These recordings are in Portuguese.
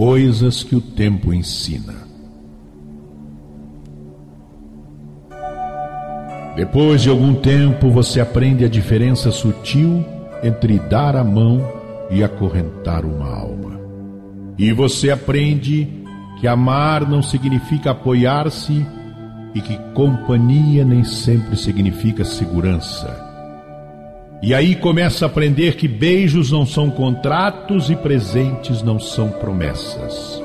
Coisas que o tempo ensina. Depois de algum tempo, você aprende a diferença sutil entre dar a mão e acorrentar uma alma. E você aprende que amar não significa apoiar-se e que companhia nem sempre significa segurança. E aí começa a aprender que beijos não são contratos e presentes não são promessas.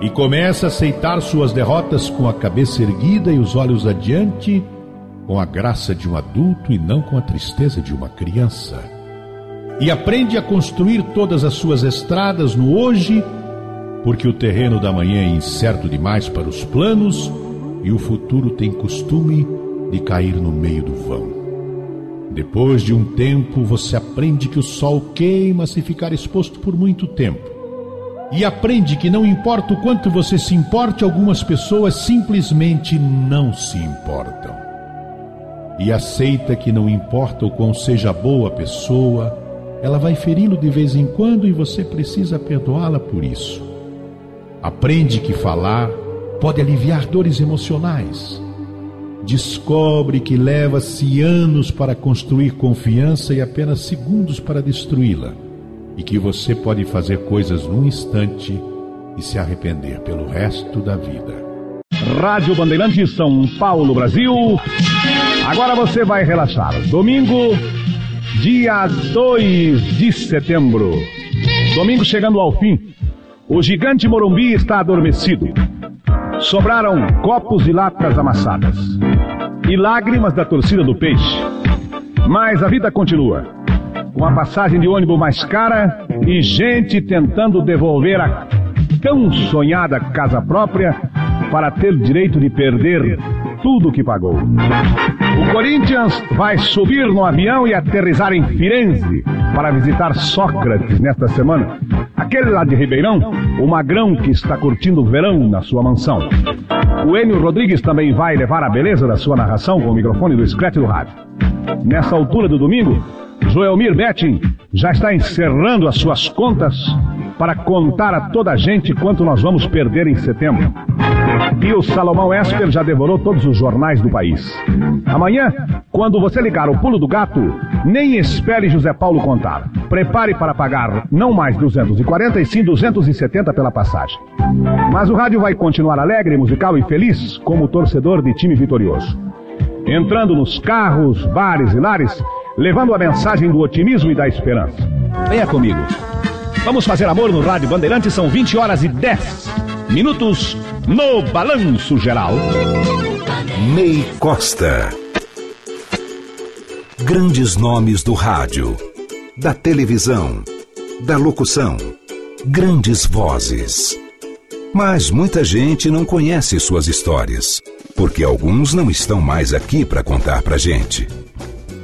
E começa a aceitar suas derrotas com a cabeça erguida e os olhos adiante, com a graça de um adulto e não com a tristeza de uma criança. E aprende a construir todas as suas estradas no hoje, porque o terreno da manhã é incerto demais para os planos e o futuro tem costume de cair no meio do vão. Depois de um tempo, você aprende que o sol queima se ficar exposto por muito tempo. E aprende que não importa o quanto você se importe, algumas pessoas simplesmente não se importam. E aceita que não importa o quão seja boa a pessoa, ela vai feri-lo de vez em quando e você precisa perdoá-la por isso. Aprende que falar pode aliviar dores emocionais descobre que leva-se anos para construir confiança e apenas segundos para destruí-la, e que você pode fazer coisas num instante e se arrepender pelo resto da vida. Rádio Bandeirantes São Paulo, Brasil. Agora você vai relaxar. Domingo, dia 2 de setembro. Domingo chegando ao fim. O gigante Morumbi está adormecido. Sobraram copos e latas amassadas e lágrimas da torcida do peixe. Mas a vida continua. Com a passagem de ônibus mais cara e gente tentando devolver a tão sonhada casa própria para ter direito de perder tudo que pagou. O Corinthians vai subir no avião e aterrizar em Firenze para visitar Sócrates nesta semana. Aquele lá de Ribeirão, o magrão que está curtindo o verão na sua mansão. O Enio Rodrigues também vai levar a beleza da sua narração com o microfone do Scratch do rádio. Nessa altura do domingo, Joelmir Betting já está encerrando as suas contas para contar a toda a gente quanto nós vamos perder em setembro. E o Salomão Esper já devorou todos os jornais do país. Amanhã, quando você ligar o pulo do gato, nem espere José Paulo contar. Prepare para pagar não mais 240 e sim 270 pela passagem. Mas o rádio vai continuar alegre, musical e feliz como torcedor de time vitorioso. Entrando nos carros, bares e lares, levando a mensagem do otimismo e da esperança. Venha comigo. Vamos fazer amor no Rádio Bandeirante, são 20 horas e 10 minutos no Balanço Geral. Ney Costa. Grandes nomes do rádio, da televisão, da locução. Grandes vozes. Mas muita gente não conhece suas histórias, porque alguns não estão mais aqui para contar pra gente.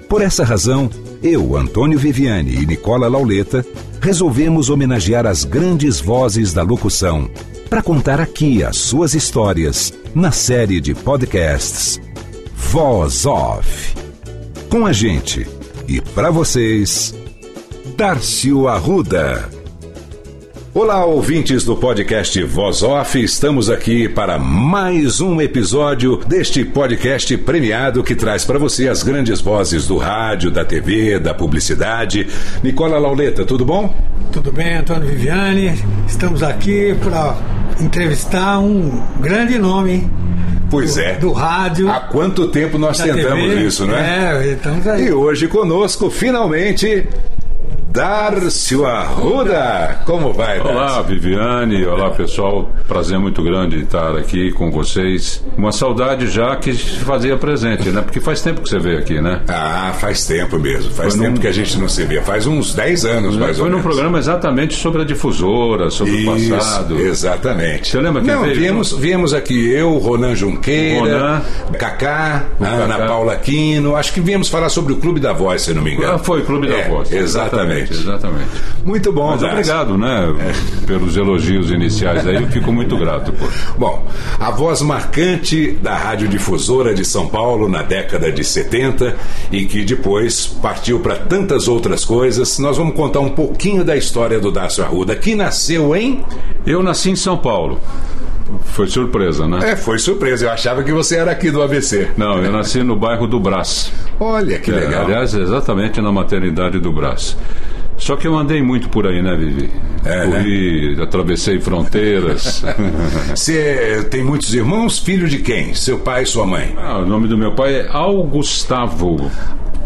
Por essa razão, eu, Antônio Viviane e Nicola Lauleta resolvemos homenagear as grandes vozes da locução para contar aqui as suas histórias na série de podcasts Voz Off. Com a gente e para vocês, Darcio Arruda. Olá, ouvintes do podcast Voz Off, estamos aqui para mais um episódio deste podcast premiado que traz para você as grandes vozes do rádio, da TV, da publicidade. Nicola Lauleta, tudo bom? Tudo bem, Antônio Viviane. Estamos aqui para entrevistar um grande nome. Pois do, é. Do rádio. Há quanto tempo nós tentamos TV. isso, não é? É, estamos aí. E hoje conosco, finalmente, Dárcio Arruda. Como vai, Dárcio? Olá, Viviane. Olá, pessoal. Prazer muito grande estar aqui com vocês. Uma saudade já que fazia presente, né? Porque faz tempo que você veio aqui, né? Ah, faz tempo mesmo. Faz Foi tempo num... que a gente não se vê. Faz uns 10 anos, mais Foi ou menos. Foi num programa exatamente sobre a difusora, sobre Isso, o passado. Exatamente. Você lembra que não, veio? Viemos, viemos aqui eu, Ronan Junqueira, Ronan, Cacá, Ana. Paula Aquino. Acho que viemos falar sobre o Clube da Voz, se não me engano. Ah, foi o Clube da é, Voz. Exatamente. Exatamente. Exatamente. Muito bom, Mas obrigado, né? É. Pelos elogios iniciais aí, eu fico muito grato. Pô. Bom, a voz marcante da radiodifusora de São Paulo na década de 70 e que depois partiu para tantas outras coisas. Nós vamos contar um pouquinho da história do Dácio Arruda, que nasceu em. Eu nasci em São Paulo. Foi surpresa, né? É, foi surpresa. Eu achava que você era aqui do ABC. Não, eu nasci no bairro do Brás. Olha que é, legal. Aliás, exatamente na maternidade do Brás. Só que eu andei muito por aí, né, Vivi? É, Corri, né? atravessei fronteiras. Você tem muitos irmãos? Filho de quem? Seu pai e sua mãe? Ah, o nome do meu pai é Augustavo.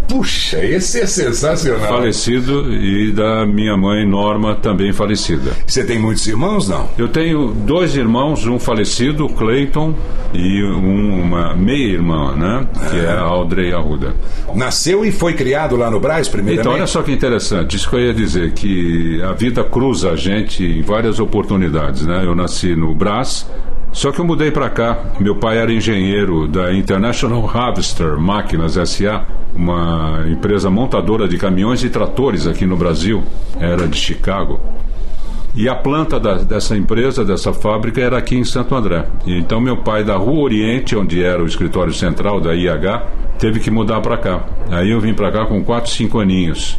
Puxa, esse é sensacional. Falecido e da minha mãe Norma também falecida. Você tem muitos irmãos, não? Eu tenho dois irmãos, um falecido, Clayton, e um, uma meia-irmã, né? Que é a Audrey Arruda. Nasceu e foi criado lá no Braz, primeiramente? Então, olha só que interessante. Isso que eu ia dizer, que a vida cruza a gente em várias oportunidades, né? Eu nasci no Brás, só que eu mudei para cá. Meu pai era engenheiro da International Harvester Máquinas SA, uma empresa montadora de caminhões e tratores aqui no Brasil. Era de Chicago. E a planta da, dessa empresa, dessa fábrica, era aqui em Santo André. Então, meu pai, da Rua Oriente, onde era o escritório central da IH, teve que mudar para cá. Aí eu vim para cá com 4, 5 aninhos.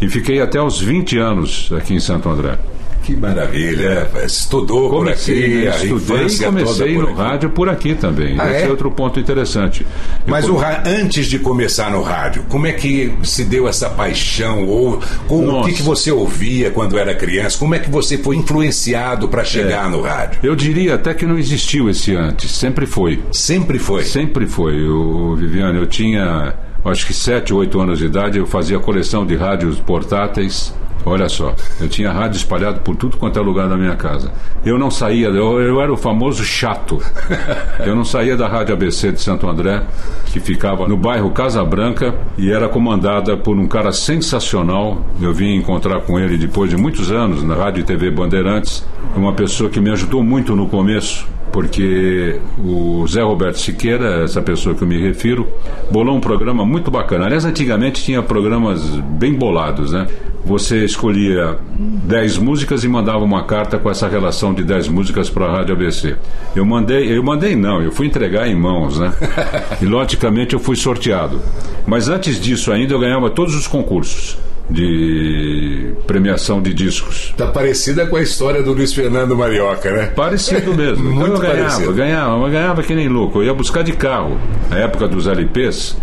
E fiquei até os 20 anos aqui em Santo André. Que maravilha. É. Estudou comecei, por aqui, né? Estudei e comecei no rádio por aqui também. Ah, Esse é? é? outro ponto interessante. Mas o, antes de começar no rádio, como é que se deu essa paixão? Ou, o que, que você ouvia quando era criança? Como é que você foi influenciado para chegar é. no rádio? Eu diria até que não existiu esse antes. Sempre foi. Sempre foi? Sempre foi. O, Viviane, eu tinha acho que 7, 8 anos de idade, eu fazia coleção de rádios portáteis Olha só, eu tinha rádio espalhado por tudo quanto é lugar da minha casa. Eu não saía, eu, eu, era o famoso chato. Eu não saía da Rádio ABC de Santo André, que ficava no bairro Casa Branca e era comandada por um cara sensacional. Eu vim encontrar com ele depois de muitos anos na Rádio e TV Bandeirantes, uma pessoa que me ajudou muito no começo porque o Zé Roberto Siqueira, essa pessoa que eu me refiro, bolou um programa muito bacana. Aliás, antigamente tinha programas bem bolados, né? Você escolhia 10 músicas e mandava uma carta com essa relação de 10 músicas para a Rádio ABC. Eu mandei, eu mandei não, eu fui entregar em mãos, né? E logicamente eu fui sorteado. Mas antes disso ainda eu ganhava todos os concursos de premiação de discos. Tá parecida com a história do Luiz Fernando Marioca, né? Parecido mesmo. Muito então eu ganhava, parecido. ganhava, eu ganhava que nem louco. Eu ia buscar de carro, na época dos LPs,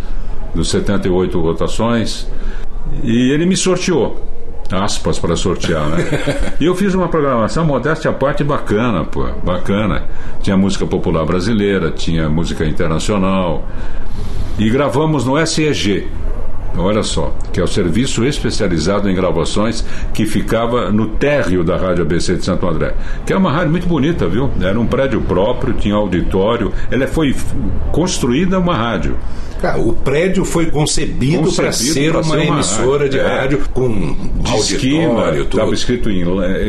dos 78 rotações, e ele me sorteou. Aspas para sortear, né? e eu fiz uma programação, modéstia à parte, bacana, pô, bacana. Tinha música popular brasileira, tinha música internacional. E gravamos no SEG, Olha só, que é o serviço especializado em gravações que ficava no térreo da Rádio ABC de Santo André. Que é uma rádio muito bonita, viu? Era um prédio próprio, tinha auditório. Ela foi construída uma rádio. Cara, o prédio foi concebido, para ser, uma, emissora rádio, de é. rádio com auditório, Estava escrito em,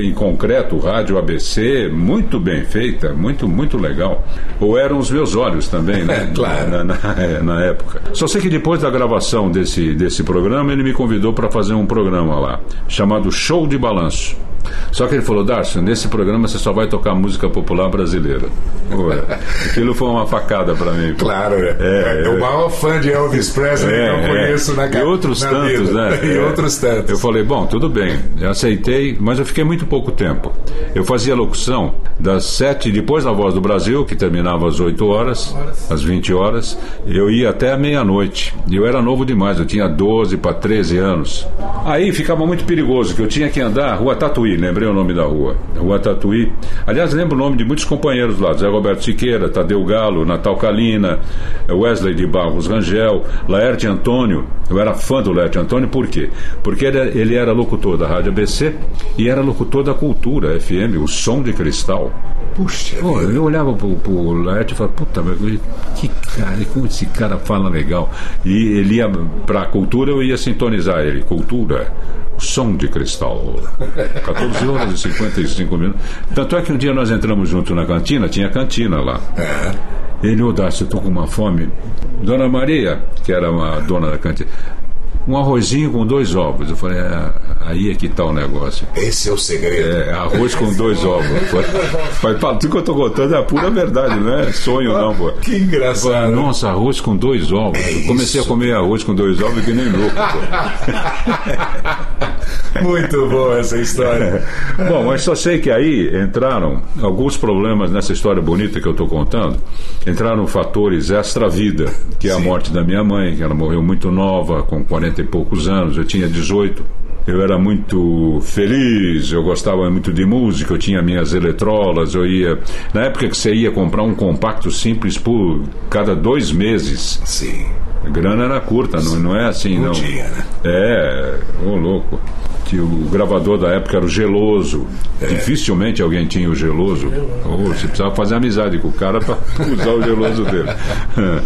em concreto, rádio ABC, muito bem feita, muito, muito legal. Ou eram os meus olhos também, né? É, claro. Na, na, é, na, época. Só sei que depois da gravação desse, desse programa, ele me convidou para fazer um programa lá, chamado Show de Balanço. Só que ele falou, Darcio, nesse programa você só vai tocar música popular brasileira. Ué, aquilo foi uma facada para mim. Claro, é. é, é o maior fã de Elvis Presley é, que eu é. conheço na casa. E outros na tantos, vida. né? E outros tantos. Eu falei, bom, tudo bem, eu aceitei, mas eu fiquei muito pouco tempo. Eu fazia locução das sete, depois da Voz do Brasil, que terminava às 8 horas, às 20 horas, eu ia até a meia-noite. E eu era novo demais, eu tinha 12 para 13 anos. Aí ficava muito perigoso, que eu tinha que andar rua Tatuí lembrei o nome da rua. Rua Tatuí. Aliás, lembro o nome de muitos companheiros lá: Zé Roberto Siqueira, Tadeu Galo, Natal Calina, Wesley de Barros Rangel, Laerte Antônio. Eu era fã do Laerte Antônio, por quê? Porque ele, ele era locutor da Rádio ABC e era locutor da Cultura FM, o Som de Cristal. Puxa, Pô, eu olhava pro, pro Laerte e falava, puta, mas que cara, como esse cara fala legal. E ele ia pra cultura, eu ia sintonizar ele. Cultura, som de cristal. 14 horas e 55 minutos. Tanto é que um dia nós entramos junto na cantina, tinha cantina lá. É. Ele, ô Dácio, eu tô com uma fome. Dona Maria, que era uma dona da cantina, um arrozinho com dois ovos. Eu falei, é, aí é que tá o negócio. Esse é o segredo. É, arroz com dois ovos. Mas fala, tudo que eu tô contando é a pura verdade, não é sonho não, pô. Que engraçado. Nossa, arroz com dois ovos. É eu comecei isso. a comer arroz com dois ovos que nem louco. pô. Muito boa essa história. Bom, mas só sei que aí entraram alguns problemas nessa história bonita que eu estou contando. Entraram fatores extra-vida, que é a Sim. morte da minha mãe, que ela morreu muito nova, com 40 e poucos anos, eu tinha 18. Eu era muito feliz, eu gostava muito de música, eu tinha minhas eletrolas, eu ia. Na época que você ia comprar um compacto simples por cada dois meses. Sim. A grana era curta, não, não é assim, Não tinha, né? É, ô louco. Que o gravador da época era o Geloso. É. Dificilmente alguém tinha o Geloso. Ou você precisava fazer amizade com o cara para usar o Geloso dele.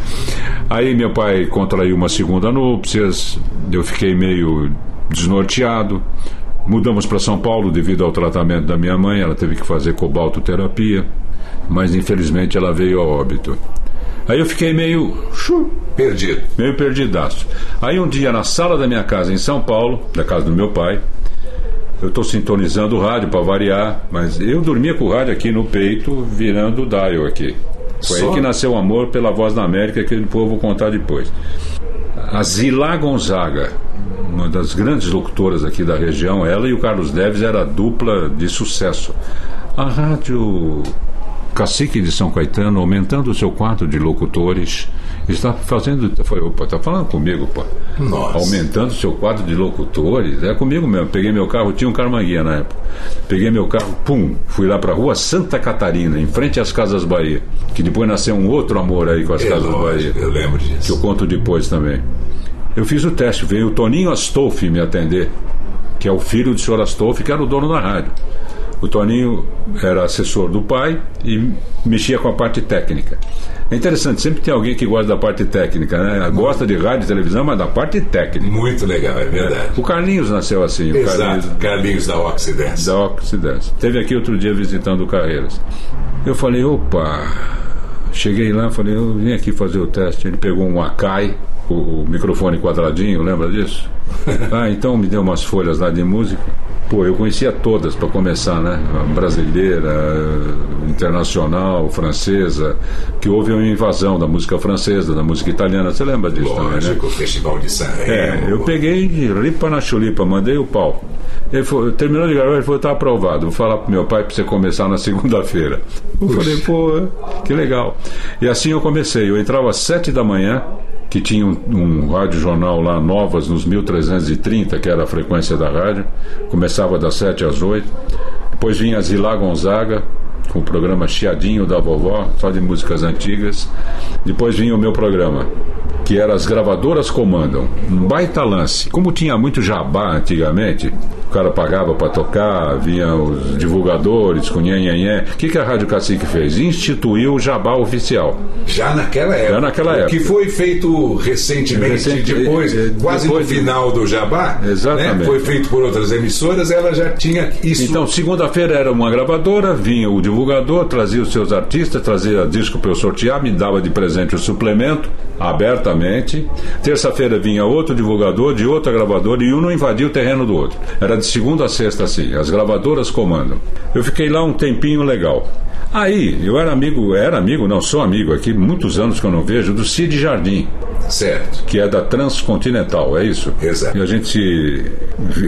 Aí meu pai contraiu uma segunda núpcias, eu fiquei meio desnorteado. Mudamos para São Paulo devido ao tratamento da minha mãe, ela teve que fazer cobaltoterapia, mas infelizmente ela veio a óbito. Aí eu fiquei meio Perdido. meio perdidaço. Aí um dia na sala da minha casa em São Paulo, da casa do meu pai, eu estou sintonizando o rádio para variar, mas eu dormia com o rádio aqui no peito, virando o dial aqui. Foi Só? aí que nasceu o amor pela voz da América, que depois eu vou contar depois. A Zilá Gonzaga, uma das grandes locutoras aqui da região, ela e o Carlos Neves era a dupla de sucesso. A rádio Cacique de São Caetano, aumentando o seu quadro de locutores, está fazendo. Foi, opa, está falando comigo, pô. Nossa. Aumentando o seu quadro de locutores. É comigo mesmo. Peguei meu carro, tinha um Carmanguia na época. Peguei meu carro, pum, fui lá para a rua Santa Catarina, em frente às Casas Bahia. Que depois nasceu um outro amor aí com as É Casas Bahia lógico, eu lembro que eu disso. conto depois também. Eu fiz o teste, veio o Toninho Astolfi me atender, que é o filho do senhor Astolfi, que era o dono da rádio. O Toninho era assessor do pai e mexia com a parte técnica. É interessante, sempre tem alguém que gosta da parte técnica, né? Gosta de rádio e televisão, mas da parte técnica. Muito legal, é verdade. O Carlinhos nasceu assim, o Exato. Carlinhos Carlinhos da Oxidance. da Oxidance. Teve aqui outro dia visitando o Carreiras. Eu falei, opa, cheguei lá, falei, eu vim aqui fazer o teste. Ele pegou um Akai, o, o microfone quadradinho, lembra disso? ah, então me deu umas folhas lá de música. Pô, eu conhecia todas para começar, né? Brasileira, internacional, francesa, que houve uma invasão da música francesa, da música italiana. Você lembra disso também, né? Lógico, o Festival de San Remo. É, eu peguei ripa na chulipa, mandei o pau. Ele falou, terminou de gravar, ele falou, tá aprovado, vou falar pro meu pai pra você começar na segunda-feira. Eu falei, pô, que legal. E assim eu comecei, eu entrava às sete da manhã, que tinha um, um rádio jornal lá, Novas, nos 1330, que era a frequência da rádio, começava das sete às oito. Depois vinha Zilá Gonzaga, com o programa Chiadinho da Vovó, só de músicas antigas. Depois vinha o meu programa, que era As Gravadoras Comandam. Um baita lance. Como tinha muito jabá antigamente, o cara pagava para tocar, vinha os divulgadores com nhenhenhé. O que, que a Rádio Cacique fez? Instituiu o jabá oficial. Já naquela época. Já naquela época. Que foi feito recentemente, Recente- depois, eh, quase depois no final do Jabá. Exatamente. Né? Foi feito por outras emissoras, ela já tinha isso. Então, segunda-feira era uma gravadora, vinha o divulgador, trazia os seus artistas, trazia disco para eu sortear, me dava de presente o suplemento, abertamente. Terça-feira vinha outro divulgador de outra gravadora e um não invadia o terreno do outro. Era de segunda a sexta assim, as gravadoras comandam. Eu fiquei lá um tempinho legal. Aí, eu era amigo, era amigo, não sou amigo aqui, muitos anos que eu não vejo, do Cid Jardim Certo. que é da Transcontinental, é isso? Exato. E a gente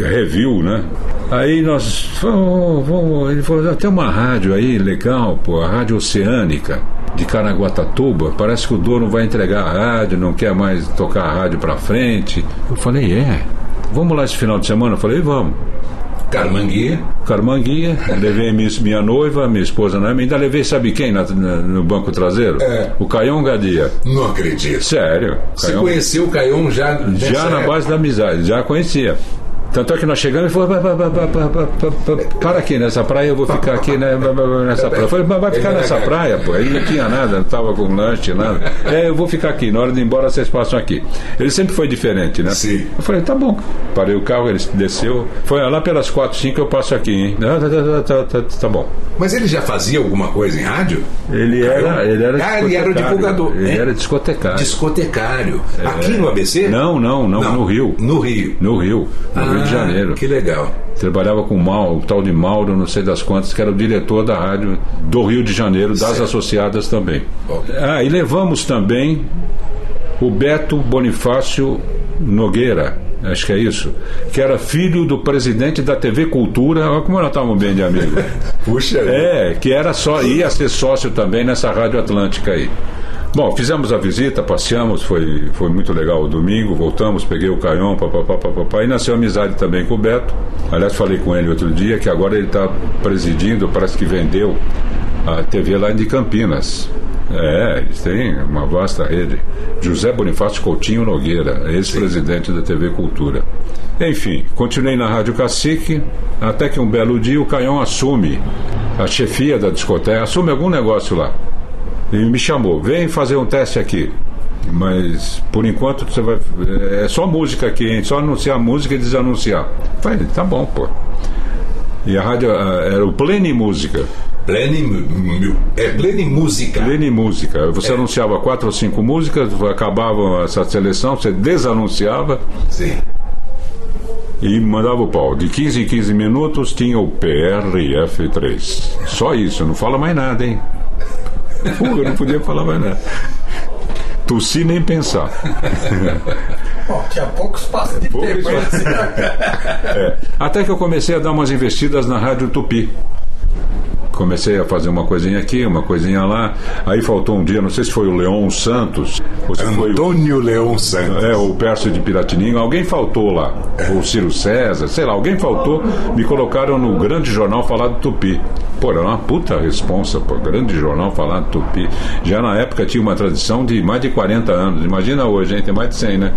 reviu, né? Aí nós vamos, vamos, ele falou, "Ah, tem uma rádio aí legal, pô, a Rádio Oceânica de Caraguatatuba, parece que o dono vai entregar a rádio, não quer mais tocar a rádio pra frente. Eu falei, é, vamos lá esse final de semana? Eu falei, vamos. Carmanguia. Carmanguia, levei minha, minha noiva, minha esposa, né? ainda levei, sabe quem na, na, no banco traseiro? É. O Caião Gadia. Não acredito. Sério. Você Caião- conheceu o Caion já Já na época? base da amizade, já conhecia. Tanto é que nós chegamos e falou: para aqui nessa praia, eu vou ficar aqui né, nessa praia. Eu falei: mas vai ficar nessa praia, pô. Aí não tinha nada, não estava com lanche, nada. É, eu vou ficar aqui, na hora de ir embora vocês passam aqui. Ele sempre foi diferente, né? Sim. Eu falei: tá bom. Parei o carro, ele desceu. Foi lá pelas 4, 5 eu passo aqui, hein? Tá tá, tá, tá, tá, tá bom. Mas ele já fazia alguma coisa em rádio? Ele era. Ele era ah, ele era o divulgador. Ele é. era discotecário. Discotecário. É. Aqui no ABC? Não, não, não, no Rio. No Rio. No Rio. No Rio de Ah, Janeiro. Que legal. Trabalhava com o Mauro, o tal de Mauro, não sei das quantas, que era o diretor da rádio do Rio de Janeiro, das Certo. associadas também. Ah, e levamos também o Beto Bonifácio Nogueira, acho que é isso, que era filho do presidente da TV Cultura, olha como nós estávamos bem de amigo. Puxa. É, que era só, ia ser sócio também nessa Rádio Atlântica aí. Bom, fizemos a visita, passeamos, foi, foi muito legal o domingo, voltamos, peguei o Caion, papapá, papapá, e nasceu amizade também com o Beto. Aliás, falei com ele outro dia que agora ele está presidindo, parece que vendeu a TV lá de Campinas. É, eles têm uma vasta rede. José Bonifácio Coutinho Nogueira, ex-presidente da TV Cultura. Enfim, continuei na Rádio Cacique, até que um belo dia o Caion assume a chefia da discoteca, assume algum negócio lá. E me chamou, vem fazer um teste aqui. Mas por enquanto você vai. É só música aqui, hein? Só anunciar música e desanunciar. Falei, tá bom, pô. E a rádio era o Plene Música. Plene, é Plene Música. Plene Música. Você É. anunciava quatro ou cinco músicas, acabava essa seleção, você desanunciava Sim. e mandava o pau. De 15 em 15 minutos tinha o PRF3. Só isso, não fala mais nada, hein? Pô, eu não podia falar mais nada. Tossi nem pensar. Bom, tinha pouco espaço de Pouco tempo. espaço. É. Até que eu comecei a dar umas investidas na Rádio Tupi. Comecei a fazer uma coisinha aqui, uma coisinha lá. Aí faltou um dia, não sei se foi o Leon Santos, ou se foi o, Antônio Leão Santos. é, o Pércio de Piratininho. Alguém faltou lá. Ou Ciro César, sei lá, alguém faltou. Me colocaram no grande jornal falar do Tupi. Pô, era uma puta responsa, pô. Grande jornal falar do Tupi. Já na época tinha uma tradição de mais de 40 anos. Imagina hoje, hein? Tem mais de 100, né?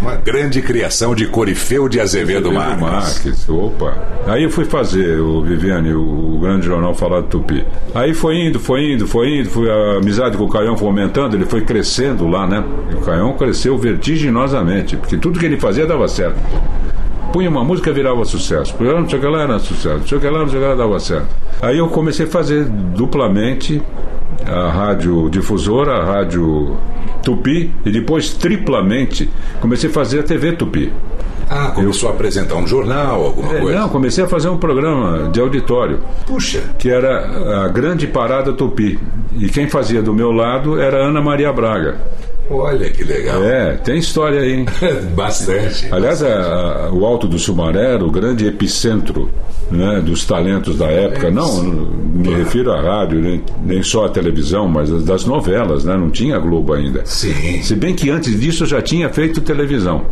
Uma grande criação de Corifeu de Azevedo Marques. Marques, opa. Aí eu fui fazer, o Viviane, o, o grande jornal falar Tupi. Aí foi indo, foi indo, foi indo, foi a amizade com o Caião foi aumentando, ele foi crescendo lá, né? O Caião cresceu vertiginosamente, porque tudo que ele fazia dava certo. Punha uma música virava sucesso. Punha não sei o que lá era sucesso. Não sei o que lá, não sei o que lá dava certo. Aí eu comecei a fazer duplamente a rádio difusora, a rádio Tupi, e depois triplamente comecei a fazer a TV Tupi. Ah, começou a apresentar um jornal, alguma É, coisa. Não, comecei a fazer um programa de auditório, Puxa. que era a Grande Parada Tupi. E quem fazia do meu lado era Ana Maria Braga. Olha que legal. É, tem história aí, hein? Bastante. Aliás, a- a- o Alto do Sumaré era o grande epicentro né, dos talentos da época. Não, me refiro à rádio, nem, nem só à televisão, mas das novelas, né? Não tinha Globo ainda. Sim. Se bem que antes disso eu já tinha feito televisão.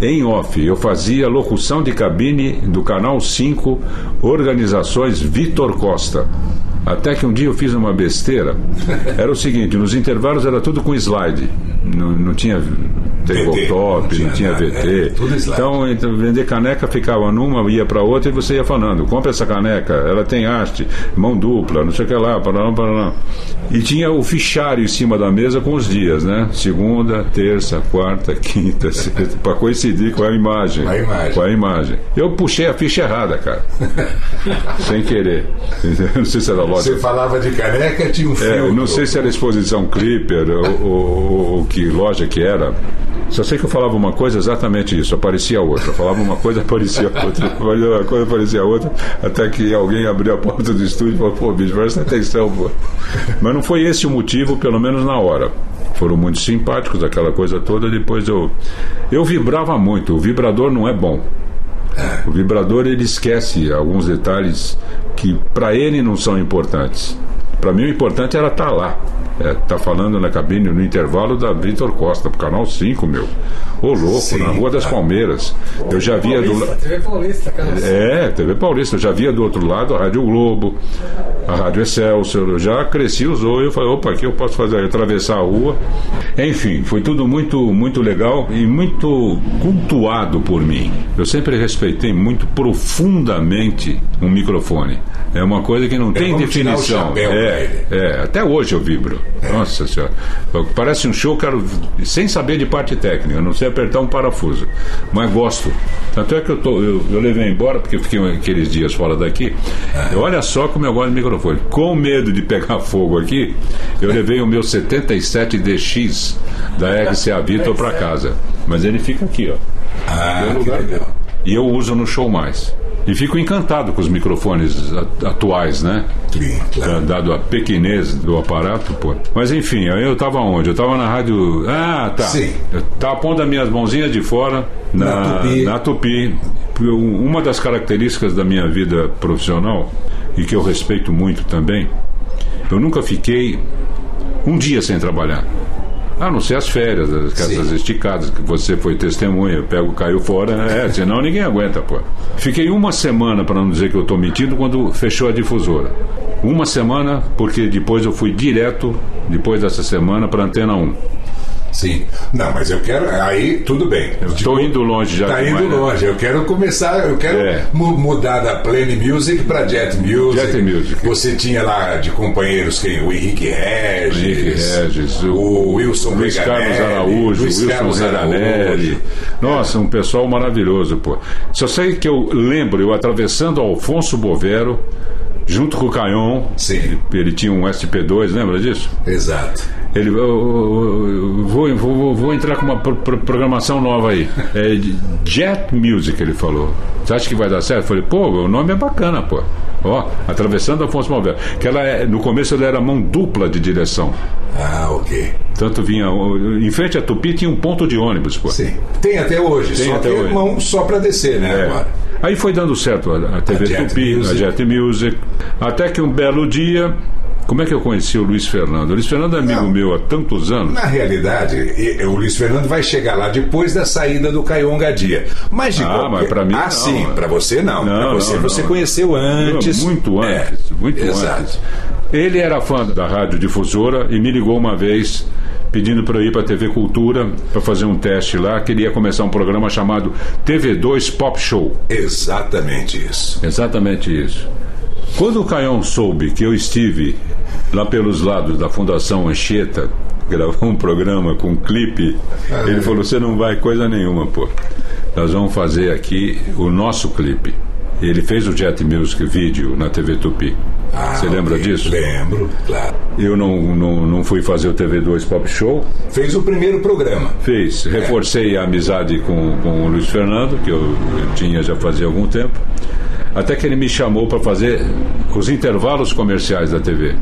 Em off, eu fazia locução de cabine do Canal 5, Organizações Vitor Costa. Até que um dia eu fiz uma besteira. Era o seguinte: nos intervalos era tudo com slide. Não, não tinha tabletop, não tinha, nada, VT. é, então, então, vender caneca ficava numa, ia para outra e você ia falando: compra essa caneca, ela tem haste, mão dupla, não sei o que lá, para para lá. E tinha o fichário em cima da mesa com os dias, né? Segunda, terça, quarta, quinta, sexta, para coincidir com a imagem. Com a imagem. Com a imagem. Eu puxei a ficha errada, cara. Sem querer. Não sei se era Você lógico. falava de caneca, tinha um É, filtro. não sei se era exposição Clipper ou, ou- ou que loja que era. Só sei que eu falava uma coisa exatamente isso, aparecia outra. Eu falava uma coisa, aparecia outra. Falava uma coisa, aparecia outra. Até que alguém abriu a porta do estúdio e falou: pô, bicho, presta atenção, pô. Mas não foi esse o motivo, pelo menos na hora. Foram muito simpáticos, aquela coisa toda. Depois eu. Eu vibrava muito. O vibrador não é bom. O vibrador ele esquece alguns detalhes que para ele não são importantes. Para mim o importante era estar lá. É, tá falando na cabine no intervalo da Vitor Costa, pro canal 5, meu. Ô louco, Sim. na Rua das Palmeiras. Eu já via do lado. TV Paulista, cara. É, TV Paulista. Eu já via do outro lado a Rádio Globo, a Rádio Excelsior. Eu já cresci, usou e eu falei, opa, aqui eu posso fazer, atravessar a rua. Enfim, foi tudo muito, muito legal e muito cultuado por mim. Eu sempre respeitei muito profundamente um microfone. É uma coisa que não é, tem definição. É, é, até hoje eu vibro. É. Nossa senhora. Parece um show, cara, sem saber de parte técnica, não sei apertar um parafuso. Mas gosto. Tanto é que eu, tô, eu, eu levei embora, porque eu fiquei aqueles dias fora daqui. É. Olha só como eu gosto de microfone. Com medo de pegar fogo aqui, eu levei o meu 77 DX da RCA Vitor para casa. Mas ele fica aqui, ó. Ah, legal. E eu uso no show mais. E fico encantado com os microfones atuais, né? Sim, claro. Dado a pequenez do aparato, pô. Mas enfim, eu estava onde? Eu estava na rádio. Ah, tá. Sim. Eu tava pondo as minhas mãozinhas de fora na, na, tupi. na Tupi. Uma das características da minha vida profissional, e que eu respeito muito também, eu nunca fiquei um dia sem trabalhar. A não ser as férias, as esticadas, que você foi testemunha, pego, caiu fora, é, senão ninguém aguenta, pô. Fiquei uma semana, para não dizer que eu estou mentindo, quando fechou a difusora. Uma semana, porque depois eu fui direto, depois dessa semana, para Antena 1. Sim. Não, mas eu quero. Aí tudo bem. Estou indo longe já. Está indo né? longe. Eu quero começar. Eu quero é. mudar da Plane Music para Jet Music. Jet Music. Você tinha lá de companheiros quem? O Henrique Regis. Henrique Regis. O, o Wilson Luiz Carlos Araújo. Luiz Wilson Carlos Araújo. Nossa, um pessoal maravilhoso, pô. Só sei que eu lembro, eu atravessando Alfonso Bovero junto com o Caion. Sim. Ele, ele, tinha um SP2, lembra disso? Exato. Ele, eu, eu, vou, vou, vou entrar com uma programação nova aí. É Jet Music, ele falou. Você acha que vai dar certo? Eu falei, pô, o nome é bacana, pô. Ó, atravessando Afonso Malvero. Que ela é, no começo ela era mão dupla de direção. Ah, ok. Tanto vinha. Em frente à Tupi tinha um ponto de ônibus, pô. Sim. Tem até hoje, Tem só até que hoje. mão só para descer, né? É. Agora. Aí foi dando certo a, a TV a Tupi, Music. a Jet Music. Até que um belo dia como é que eu conheci o Luiz Fernando? O Luiz Fernando é amigo não, meu há tantos anos. Na realidade, o Luiz Fernando vai chegar lá depois da saída do Caio Gadia. Mas de ah, qualquer... mas para mim Ah, não, sim, para você não. não para você, não, você conheceu antes. Muito antes, é, muito exato. antes. Ele era fã da Rádio Difusora e me ligou uma vez pedindo para eu ir para a TV Cultura para fazer um teste lá, queria começar um programa chamado TV2 Pop Show. Exatamente isso. Exatamente isso. Quando o Caião soube que eu estive lá pelos lados da Fundação Anchieta, gravou um programa com um clipe, ah, ele é. falou: Você não vai coisa nenhuma, pô. Nós vamos fazer aqui o nosso clipe. Ele fez o Jet Music Video na TV Tupi. Ah, Você lembra okay. disso? Lembro, claro. Eu não, não, não fui fazer o TV2 Pop Show. Fez o primeiro programa. Fez. Reforcei é. a amizade com, com o Luiz Fernando, que eu, eu tinha já fazia algum tempo. Até que ele me chamou para fazer os intervalos comerciais da TV.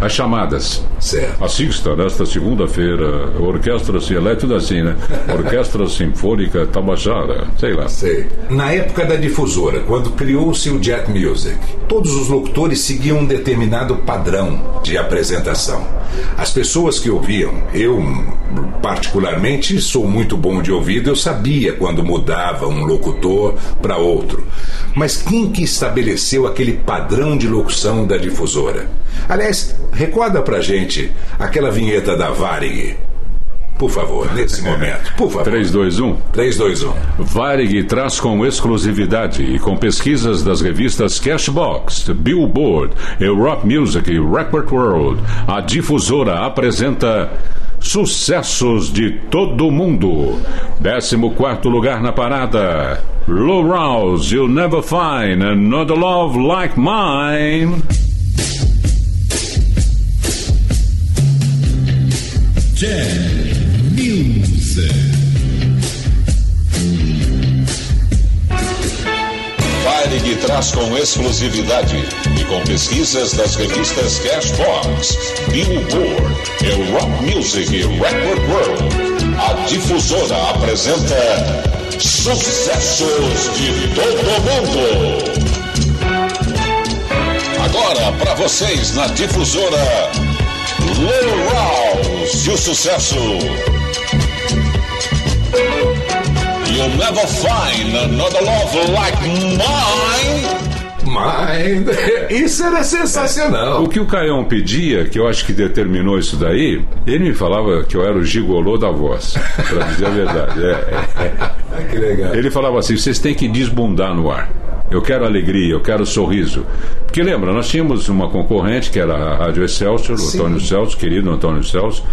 As chamadas. Certo. Assista nesta segunda-feira, Orquestra, é tudo assim, né? Orquestra Sinfônica Tabajara, sei lá. Sei. Na época da difusora, quando criou-se o Jet Music, todos os locutores seguiam um determinado padrão de apresentação. As pessoas que ouviam, eu particularmente sou muito bom de ouvido, eu sabia quando mudava um locutor para outro. Mas quem que estabeleceu aquele padrão de locução da difusora? Aliás, recorda pra gente aquela vinheta da Varig. Por favor, nesse momento. Por favor. 321. 321. Varig traz com exclusividade e com pesquisas das revistas Cashbox, Billboard, Europe Music e Record World, a difusora apresenta Sucessos de todo mundo. 14 lugar na parada. Low Rouse, You'll Never Find Another Love Like Mine. Jam Music. Varig traz com exclusividade e com pesquisas das revistas Cashbox, Billboard, Europe Music e Record World. A difusora apresenta Sucessos de todo mundo. Agora para vocês na difusora Low Rouse e o sucesso. You'll never find another love like mine. Mind. Isso era sensacional. O que o Caião pedia, que eu acho que determinou isso daí, ele me falava que eu era o gigolô da voz, para dizer a verdade. É, é, é. que legal. Ele falava assim: vocês têm que desbundar no ar. Eu quero alegria, eu quero sorriso. Porque lembra, nós tínhamos uma concorrente que era a Rádio Excelsior, o Antônio Celso, querido Antônio Celso,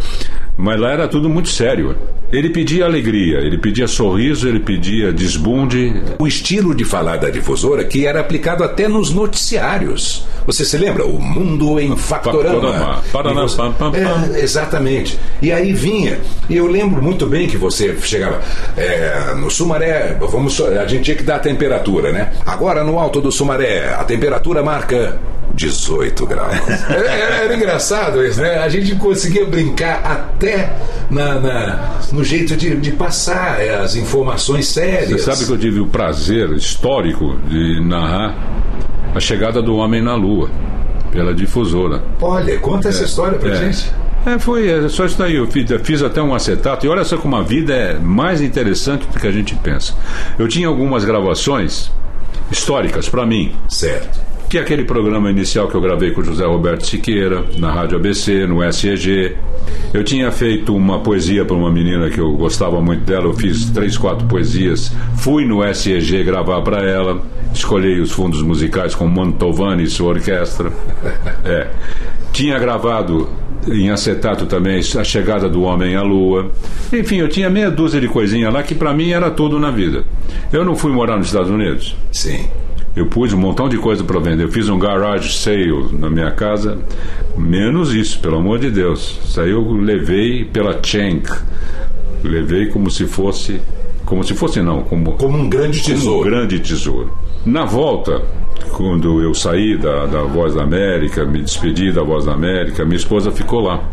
mas lá era tudo muito sério. Ele pedia alegria, ele pedia sorriso, ele pedia desbunde. O estilo de falar da difusora que era aplicado até nos noticiários. Você se lembra? O mundo em Factorama. Factorama. Você... É, exatamente. E aí vinha. E eu lembro muito bem que você chegava é, no Sumaré. Vamos, a gente tinha que dar a temperatura, né? Agora no alto do Sumaré, a temperatura marca 18 graus. Era, era, engraçado isso, né? A gente conseguia brincar até na, na no jeito de, de, passar as informações sérias. Você sabe que eu tive o prazer histórico de narrar a chegada do homem na Lua pela difusora. Olha, conta essa história pra é. gente. É, foi é só isso daí. Eu fiz, eu fiz, até um acetato. E olha só como a vida é mais interessante do que a gente pensa. Eu tinha algumas gravações históricas para mim. Certo que é aquele programa inicial que eu gravei com José Roberto Siqueira, na Rádio ABC, no SEG. Eu tinha feito uma poesia para uma menina que eu gostava muito dela, eu fiz três, quatro poesias, fui no SEG gravar para ela, escolhi os fundos musicais com Mantovani e sua orquestra. É. Tinha gravado em acetato também a chegada do homem à lua. Enfim, eu tinha meia dúzia de coisinha lá que para mim era tudo na vida. Eu não fui morar nos Estados Unidos. Sim. Eu pus um montão de coisa para vender. Eu fiz um garage sale na minha casa. Menos isso, pelo amor de Deus. Isso aí eu levei pela Chenk. Levei como se fosse. Como se fosse, não. Como, como um grande tesouro. Como um grande tesouro. Na volta, quando eu saí da, da Voz da América, me despedi da Voz da América, minha esposa ficou lá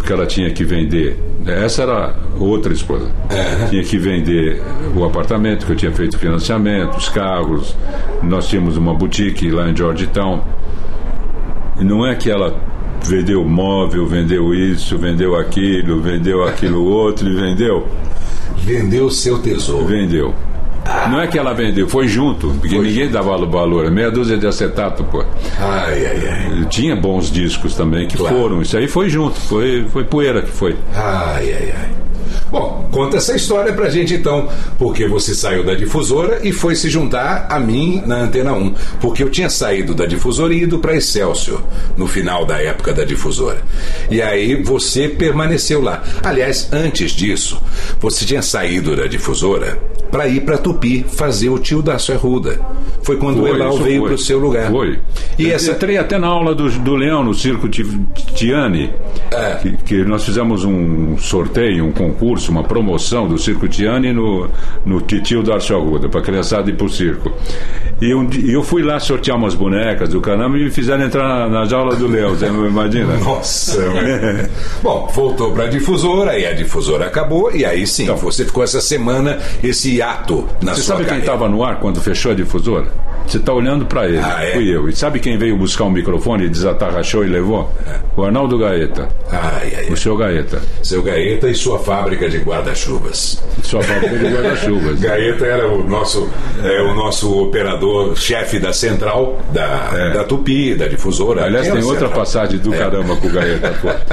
porque ela tinha que vender. Essa era outra esposa. É. Tinha que vender o apartamento, que eu tinha feito financiamento, os carros. Nós tínhamos uma boutique lá em Georgetown. E não é que ela vendeu móvel, vendeu isso, vendeu aquilo, vendeu aquilo outro e vendeu. Vendeu o seu tesouro. Vendeu. Não é que ela vendeu, foi junto, porque foi ninguém dava valor, meia dúzia de acetato, pô. Ai, ai, ai. Tinha bons discos também que claro. foram, isso aí foi junto, foi, foi poeira que foi. Ai, ai, ai. Bom, conta essa história pra gente então, porque você saiu da difusora e foi se juntar a mim na Antena 1, porque eu tinha saído da difusora e ido para Excelsior no final da época da difusora. E aí você permaneceu lá. Aliás, antes disso, você tinha saído da difusora para ir para Tupi fazer o tio da Arruda. Foi quando foi, o Elal veio para o seu lugar. Foi. E eu essa... entrei até na aula do, do Leão, no Circo Tiani, É. que, que nós fizemos um sorteio, um concurso, uma promoção do Circo Tiani no, no Titio da Arruda, para criançada ir para o circo. E eu, eu fui lá sortear umas bonecas do caramba e me fizeram entrar na, na jaula do Leão, você não imagina? Nossa, Bom, voltou para a difusora e a difusora acabou, e aí sim, então, você ficou essa semana, esse hiato na Você sua sabe quem carreira. estava no ar quando fechou a difusora? Você está olhando para ele, Ah, é? fui eu. E sabe quem veio buscar um microfone e desatarrachou e levou? O Arnaldo Gaeta. Ai, ai. O seu Gaeta. Seu Gaeta e sua fábrica de guarda-chuvas. Sua fábrica de guarda-chuvas. Gaeta era o nosso, é, o nosso operador, chefe da central da, É. da Tupi, da difusora. Aliás, Aquela tem outra central. passagem do caramba com o Gaeta.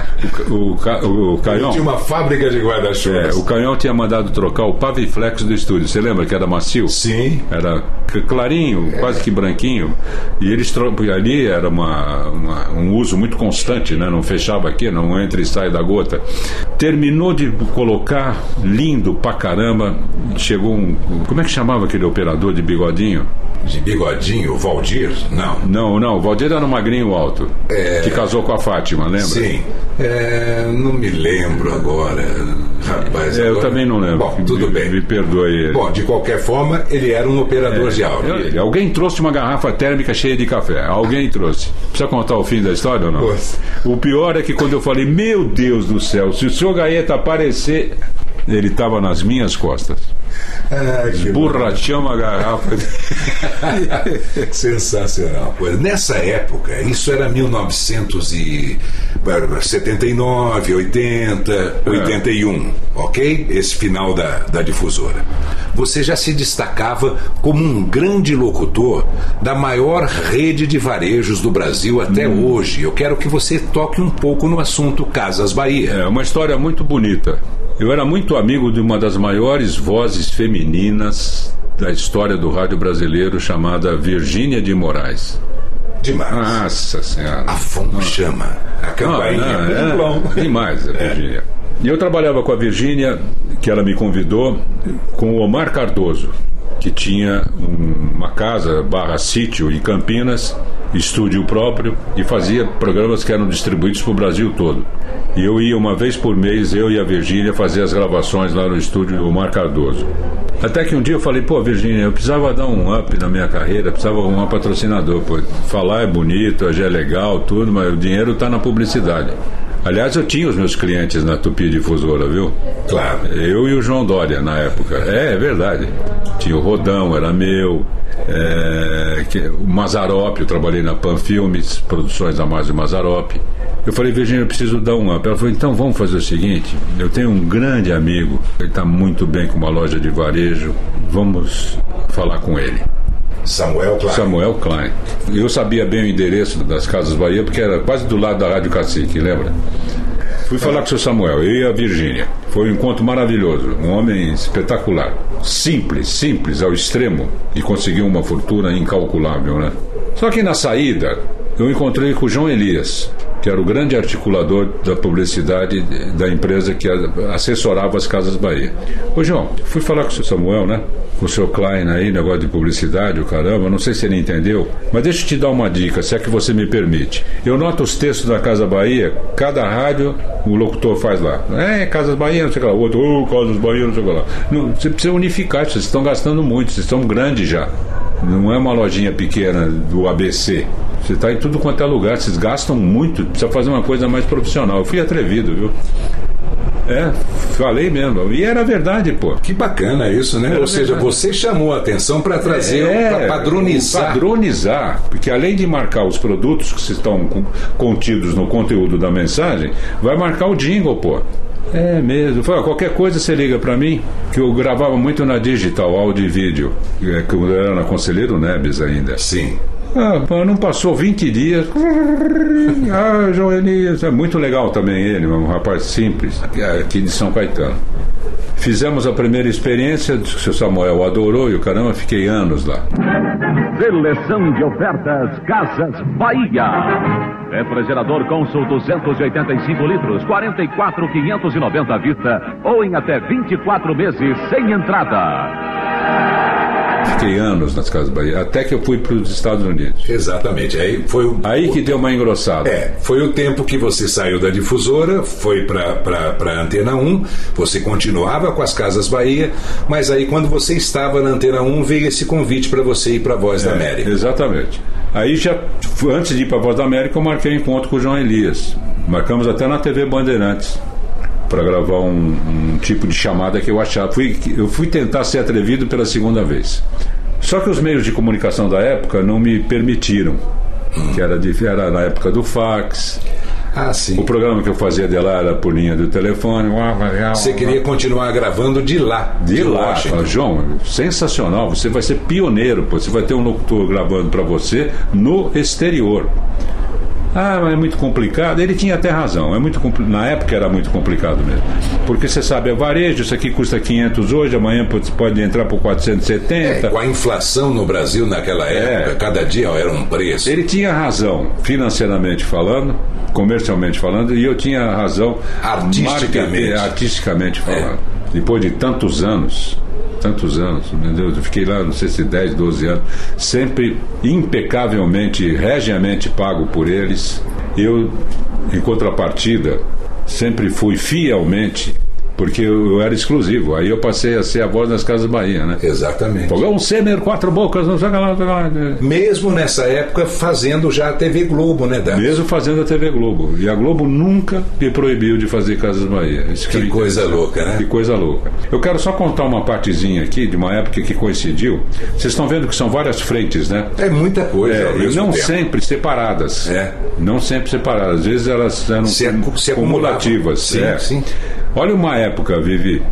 O, o, Ca- o Canhão. Tinha uma fábrica de É, guarda-chuvas. o Canhão tinha mandado trocar o paviflex do estúdio. Você lembra que era macio? Sim. Era clarinho, quase que branquinho. E eles ali era uma, uma- um uso muito constante, né? não fechava aqui, não entra e sai da gota. Terminou de colocar, lindo pra caramba. Chegou um. Como é que chamava aquele operador de bigodinho? De bigodinho, Valdir? Não. Não, não, o Valdir era um magrinho alto. Que casou com a Fátima, lembra? Sim. É, não me lembro agora, rapaz. É, eu agora- também não lembro. Bom, tudo me, bem. Me perdoe ele. Bom, de qualquer forma, ele era um operador de áudio. Eu- Alguém trouxe uma garrafa térmica cheia de café. Alguém trouxe. Precisa contar o fim da história ou não? O pior é que quando eu falei, meu Deus do céu, se o senhor Gaeta aparecer, ele estava nas minhas costas. Ah, que Borrachão uma garrafa. Sensacional. Pois, nessa época, isso era 1979, 80, 81, ok? Esse final da, da difusora. você já se destacava como um grande locutor da maior rede de varejos do Brasil até hoje. Eu quero que você toque um pouco no assunto Casas Bahia. É uma história muito bonita. Eu era muito amigo de uma das maiores vozes femininas da história do rádio brasileiro, chamada Virgínia de Moraes. Demais. Nossa Senhora. A fome chama. A campainha. Não, não, é, demais a Virgínia. E eu trabalhava com a Virgínia, que ela me convidou, com o Omar Cardoso, que tinha um- uma casa barra sítio em Campinas, estúdio próprio, e fazia programas que eram distribuídos para o Brasil todo. E eu ia uma vez por mês, eu e a Virgínia, fazer as gravações lá no estúdio do Omar Cardoso. Até que um dia eu falei, pô, Virgínia, eu precisava dar um up na minha carreira, precisava arrumar um patrocinador. Pô, falar é bonito, já é legal, tudo, mas o dinheiro está na publicidade. Aliás, eu tinha os meus clientes na Tupi Difusora, viu? Claro. Eu e o João Dória na época. É, é verdade. Tinha o Rodão, era meu. é, que- o Mazarop, eu trabalhei na Pan Filmes, produções da Márcio Mazarop. Eu falei, Virginia, eu preciso dar um up. Ela falou, então vamos fazer o seguinte: eu tenho um grande amigo, ele está muito bem com uma loja de varejo, vamos falar com ele. Samuel Klein. Samuel Klein. Eu sabia bem o endereço das Casas Bahia, porque era quase do lado da Rádio Cacique, lembra? Fui falar com o seu Samuel, eu e a Virgínia. Foi um encontro maravilhoso, um homem espetacular. Simples, simples ao extremo, e conseguiu uma fortuna incalculável, né? Só que na saída, eu encontrei com o João Elias, que era o grande articulador da publicidade da empresa que assessorava as Casas Bahia. Ô João, fui falar com o seu Samuel, né? Com o seu Klein aí, negócio de publicidade, o caramba, não sei se ele entendeu, mas deixa eu te dar uma dica, se é que você me permite. Eu noto os textos da Casa Bahia, cada rádio o locutor faz lá. É, Casas Bahia, não sei o que lá. O outro, ô, Casas Bahia, não sei o que lá. Não, você precisa unificar, vocês estão gastando muito, vocês estão grandes já. Não é uma lojinha pequena do ABC. Você está em tudo quanto é lugar, vocês gastam muito, precisa fazer uma coisa mais profissional. Eu fui atrevido, viu? É, falei mesmo. E era verdade, pô. Que bacana isso, né? É Ou seja, verdade. você chamou a atenção para trazer, É, para padronizar. Padronizar, porque além de marcar os produtos que estão contidos no conteúdo da mensagem, vai marcar o jingle, pô. É mesmo. Qualquer coisa você liga pra mim, que eu gravava muito na digital, áudio e vídeo, é, que eu era na Conselheiro Nebes ainda. Sim. Ah, não passou 20 dias. Ah, João Elias. É muito legal também ele, um rapaz simples, aqui de São Caetano. Fizemos a primeira experiência, o seu Samuel adorou e o caramba, fiquei anos lá. Seleção de ofertas Casas Bahia. Refrigerador Consul 285 litros, 44,590 à vista ou em até 24 meses sem entrada. Fiquei anos nas Casas Bahia, até que eu fui para os Estados Unidos. Exatamente. Aí foi o, Aí que deu uma engrossada. É, foi o tempo que você saiu da difusora, foi para a Antena 1, você continuava com as Casas Bahia, mas aí quando você estava na Antena 1 veio esse convite para você ir para a Voz da América. Exatamente. Aí já, antes de ir para a Voz da América, eu marquei encontro com o João Elias. Marcamos até na TV Bandeirantes para gravar um, um tipo de chamada que eu achava. Fui, eu fui tentar ser atrevido pela segunda vez. Só que os meios de comunicação da época não me permitiram. Que era, de, era na época do fax. Ah, sim. O programa que eu fazia de lá era por linha do telefone. Você queria continuar gravando de lá, de lá, Washington. fala, João, sensacional, você vai ser pioneiro, pô. você vai ter um locutor gravando para você no exterior. Ah, mas é muito complicado. Ele tinha até razão. É muito compli- Na época era muito complicado mesmo. Porque você sabe, é varejo, isso aqui custa 500 hoje, amanhã pode- pode entrar por É, 470. com a inflação no Brasil naquela época, cada dia era um preço. Ele tinha razão, financeiramente falando, comercialmente falando, e eu tinha razão Artisticamente. marketing- artisticamente falando. Depois de tantos anos, tantos anos, meu Deus, eu fiquei lá, não sei se 10, 12 anos, sempre impecavelmente, regiamente pago por eles. Eu, em contrapartida, sempre fui fielmente, porque eu, era exclusivo. Aí eu passei a ser a voz das Casas Bahia, né? Exatamente. Fogão Semer, quatro bocas, não sei que lá, que lá. Mesmo nessa época fazendo já a TV Globo, né, Dan? Mesmo fazendo a TV Globo. E a Globo nunca me proibiu de fazer Casas Bahia. Isso Que é coisa louca, né? Que coisa louca. Eu quero só contar uma partezinha aqui de uma época que coincidiu. Vocês estão vendo que são várias frentes, né? É muita coisa É, e não tempo. sempre separadas. É. Não sempre separadas. Às vezes elas eram Se acu- se cumulativas. acumulavam. Sim, é. sim. Olha uma época, Vivi.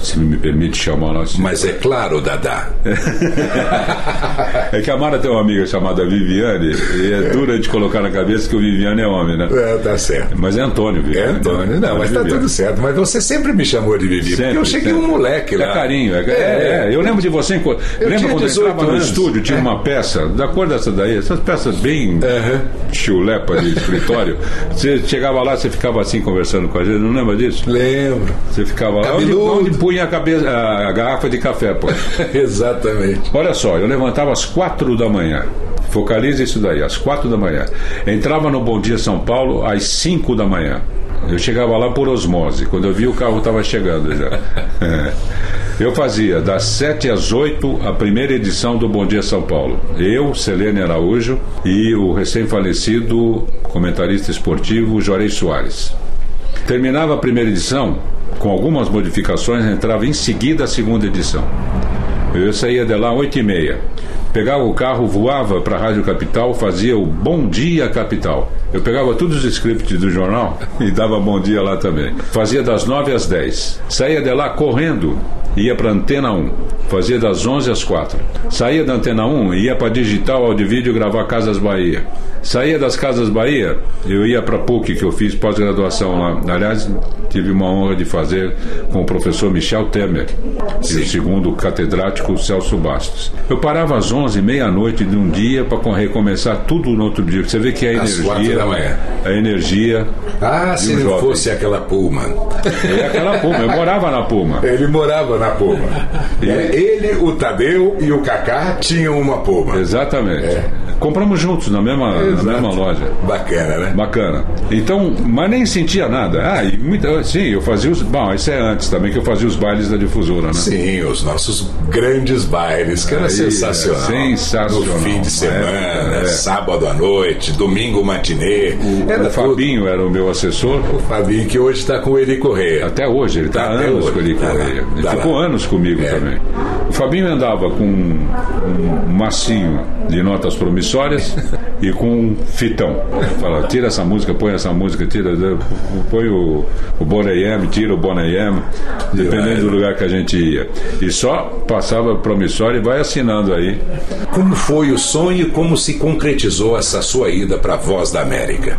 Se me permite chamar assim. Mas é claro, Dadá. É que a Mara tem uma amiga chamada Viviane e é dura de colocar na cabeça que o Viviane é homem, né? É, tá certo. Mas é Antônio, É, Viviane. Antônio. Não, mas tá Viviane. tudo certo. Mas você sempre me chamou de Vivi, porque eu cheguei sempre. um moleque lá. É carinho. É, é, é. Eu lembro de você. Eu tinha quando eu 18 entrava no estúdio, tinha É. uma peça, da cor dessa daí, essas peças bem Aham. chulepa de escritório. você chegava lá, você ficava assim conversando com a gente, não lembra disso? Lembro. Você ficava lá, onde, Cabeludo. onde punha a, cabeça, a garrafa de café, pô. Exatamente. Olha só, eu levantava às quatro da manhã. Focalize isso daí, às quatro da manhã. Entrava no Bom Dia São Paulo às cinco da manhã. Eu chegava lá por osmose. Quando eu vi, o carro estava chegando já. É. Eu fazia das sete às oito a primeira edição do Bom Dia São Paulo. Eu, Selene Araújo e o recém-falecido comentarista esportivo Juarez Soares. Terminava a primeira edição, com algumas modificações, entrava em seguida a segunda edição. Eu saía de lá oito e meia. Pegava o carro, voava para a Rádio Capital, fazia o Bom Dia Capital. Eu pegava todos os scripts do jornal e dava bom dia lá também. Fazia das nove às dez. Saía de lá correndo, ia para Antena 1. Fazia das onze às quatro. Saía da Antena 1 e ia para Digital Audivídeo gravar Casas Bahia. Saía das Casas Bahia, eu ia para PUC, que eu fiz pós-graduação lá. Aliás, tive uma honra de fazer com o professor Michel Temer e o segundo catedrático Celso Bastos. Eu parava às 11, meia-noite de um dia para recomeçar tudo no outro dia. Você vê que a Às energia, a energia Ah, se não jovem. fosse aquela Pullman. é aquela Puma. Eu morava na Puma. Ele morava na. É, Ele, o Tadeu e o Kaká tinham uma Pullman. Exatamente. Compramos juntos na mesma, na mesma loja. Bacana, né? Bacana. Então, mas nem sentia nada. Ah, e muita, sim, eu fazia os. Bom, isso é antes também que eu fazia os bailes da difusora, né? Sim, os nossos grandes bailes, que era Aí, sensacional. sensacional. No fim de semana, É, é. sábado à noite, domingo matinê. era o Fabinho era o meu assessor. tudo. O Fabinho, que hoje está com ele Correia. Até hoje, ele está Até anos hoje. com ele Tá lá, Correia. Ele tá ficou lá. anos comigo É. também. O Fabinho andava com um, um massinho de notas promissórias e com um fitão. Fala, tira essa música, põe essa música, tira, põe o, o Bonayem, tira o Bonayem, dependendo do lugar que a gente ia. E só passava promissória e vai assinando aí. Como foi o sonho e como se concretizou essa sua ida para a Voz da América?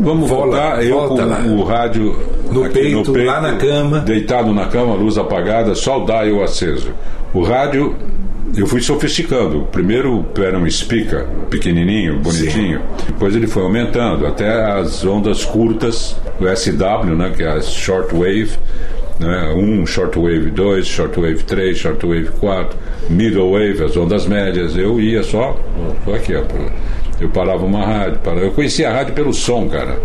Vamos Volta, voltar, eu volta com lá. o rádio No aqui peito, lá na cama. deitado na cama, luz apagada, só o dial aceso. O rádio eu fui sofisticando. Primeiro era um speaker pequenininho, bonitinho. Depois ele foi aumentando até as ondas curtas, o SW, né, que é a shortwave. Né, um shortwave 2, shortwave 3, shortwave 4, middle wave, as ondas médias. Eu ia só, só aqui, ó, eu parava uma rádio, parava. eu conhecia a rádio pelo som, cara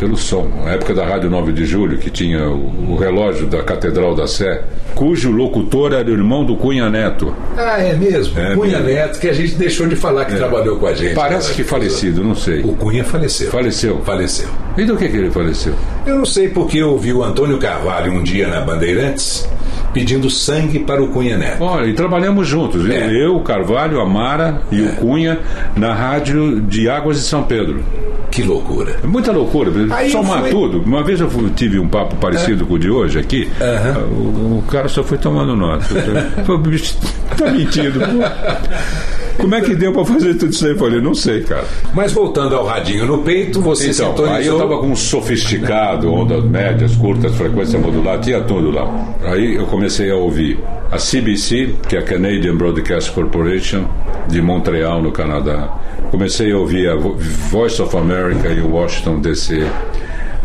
pelo som. Na época da Rádio 9 de Julho, que tinha o, o relógio da Catedral da Sé, cujo locutor era o irmão do Cunha Neto. Ah, é mesmo? É Cunha mesmo. Neto, que a gente deixou de falar que trabalhou com a gente. Parece que falecido, não sei. O Cunha faleceu. Faleceu. Faleceu. E do que, que ele faleceu? Eu não sei porque eu ouvi o Antônio Carvalho um dia na Bandeirantes pedindo sangue para o Cunha Neto. Olha, e trabalhamos juntos. É. Eu, o Carvalho, a Mara e o Cunha na rádio de Águas de São Pedro. Que loucura. É muita loucura. Aí Somar foi- tudo. Uma vez eu fui- tive um papo parecido com o de hoje aqui. Aham. O, o cara só foi tomando nota. Foi, bicho, tá mentindo. Como é que deu pra fazer tudo isso aí? Eu falei, não sei, cara. Mas voltando ao radinho no peito, você Então, sintonizou... aí eu tava com um sofisticado, ondas médias, curtas, frequência modular, tinha tudo lá. Aí eu comecei a ouvir a CBC, que é a Canadian Broadcast Corporation, de Montreal, no Canadá. Comecei a ouvir a Vo- Voice of America em Washington, D.C.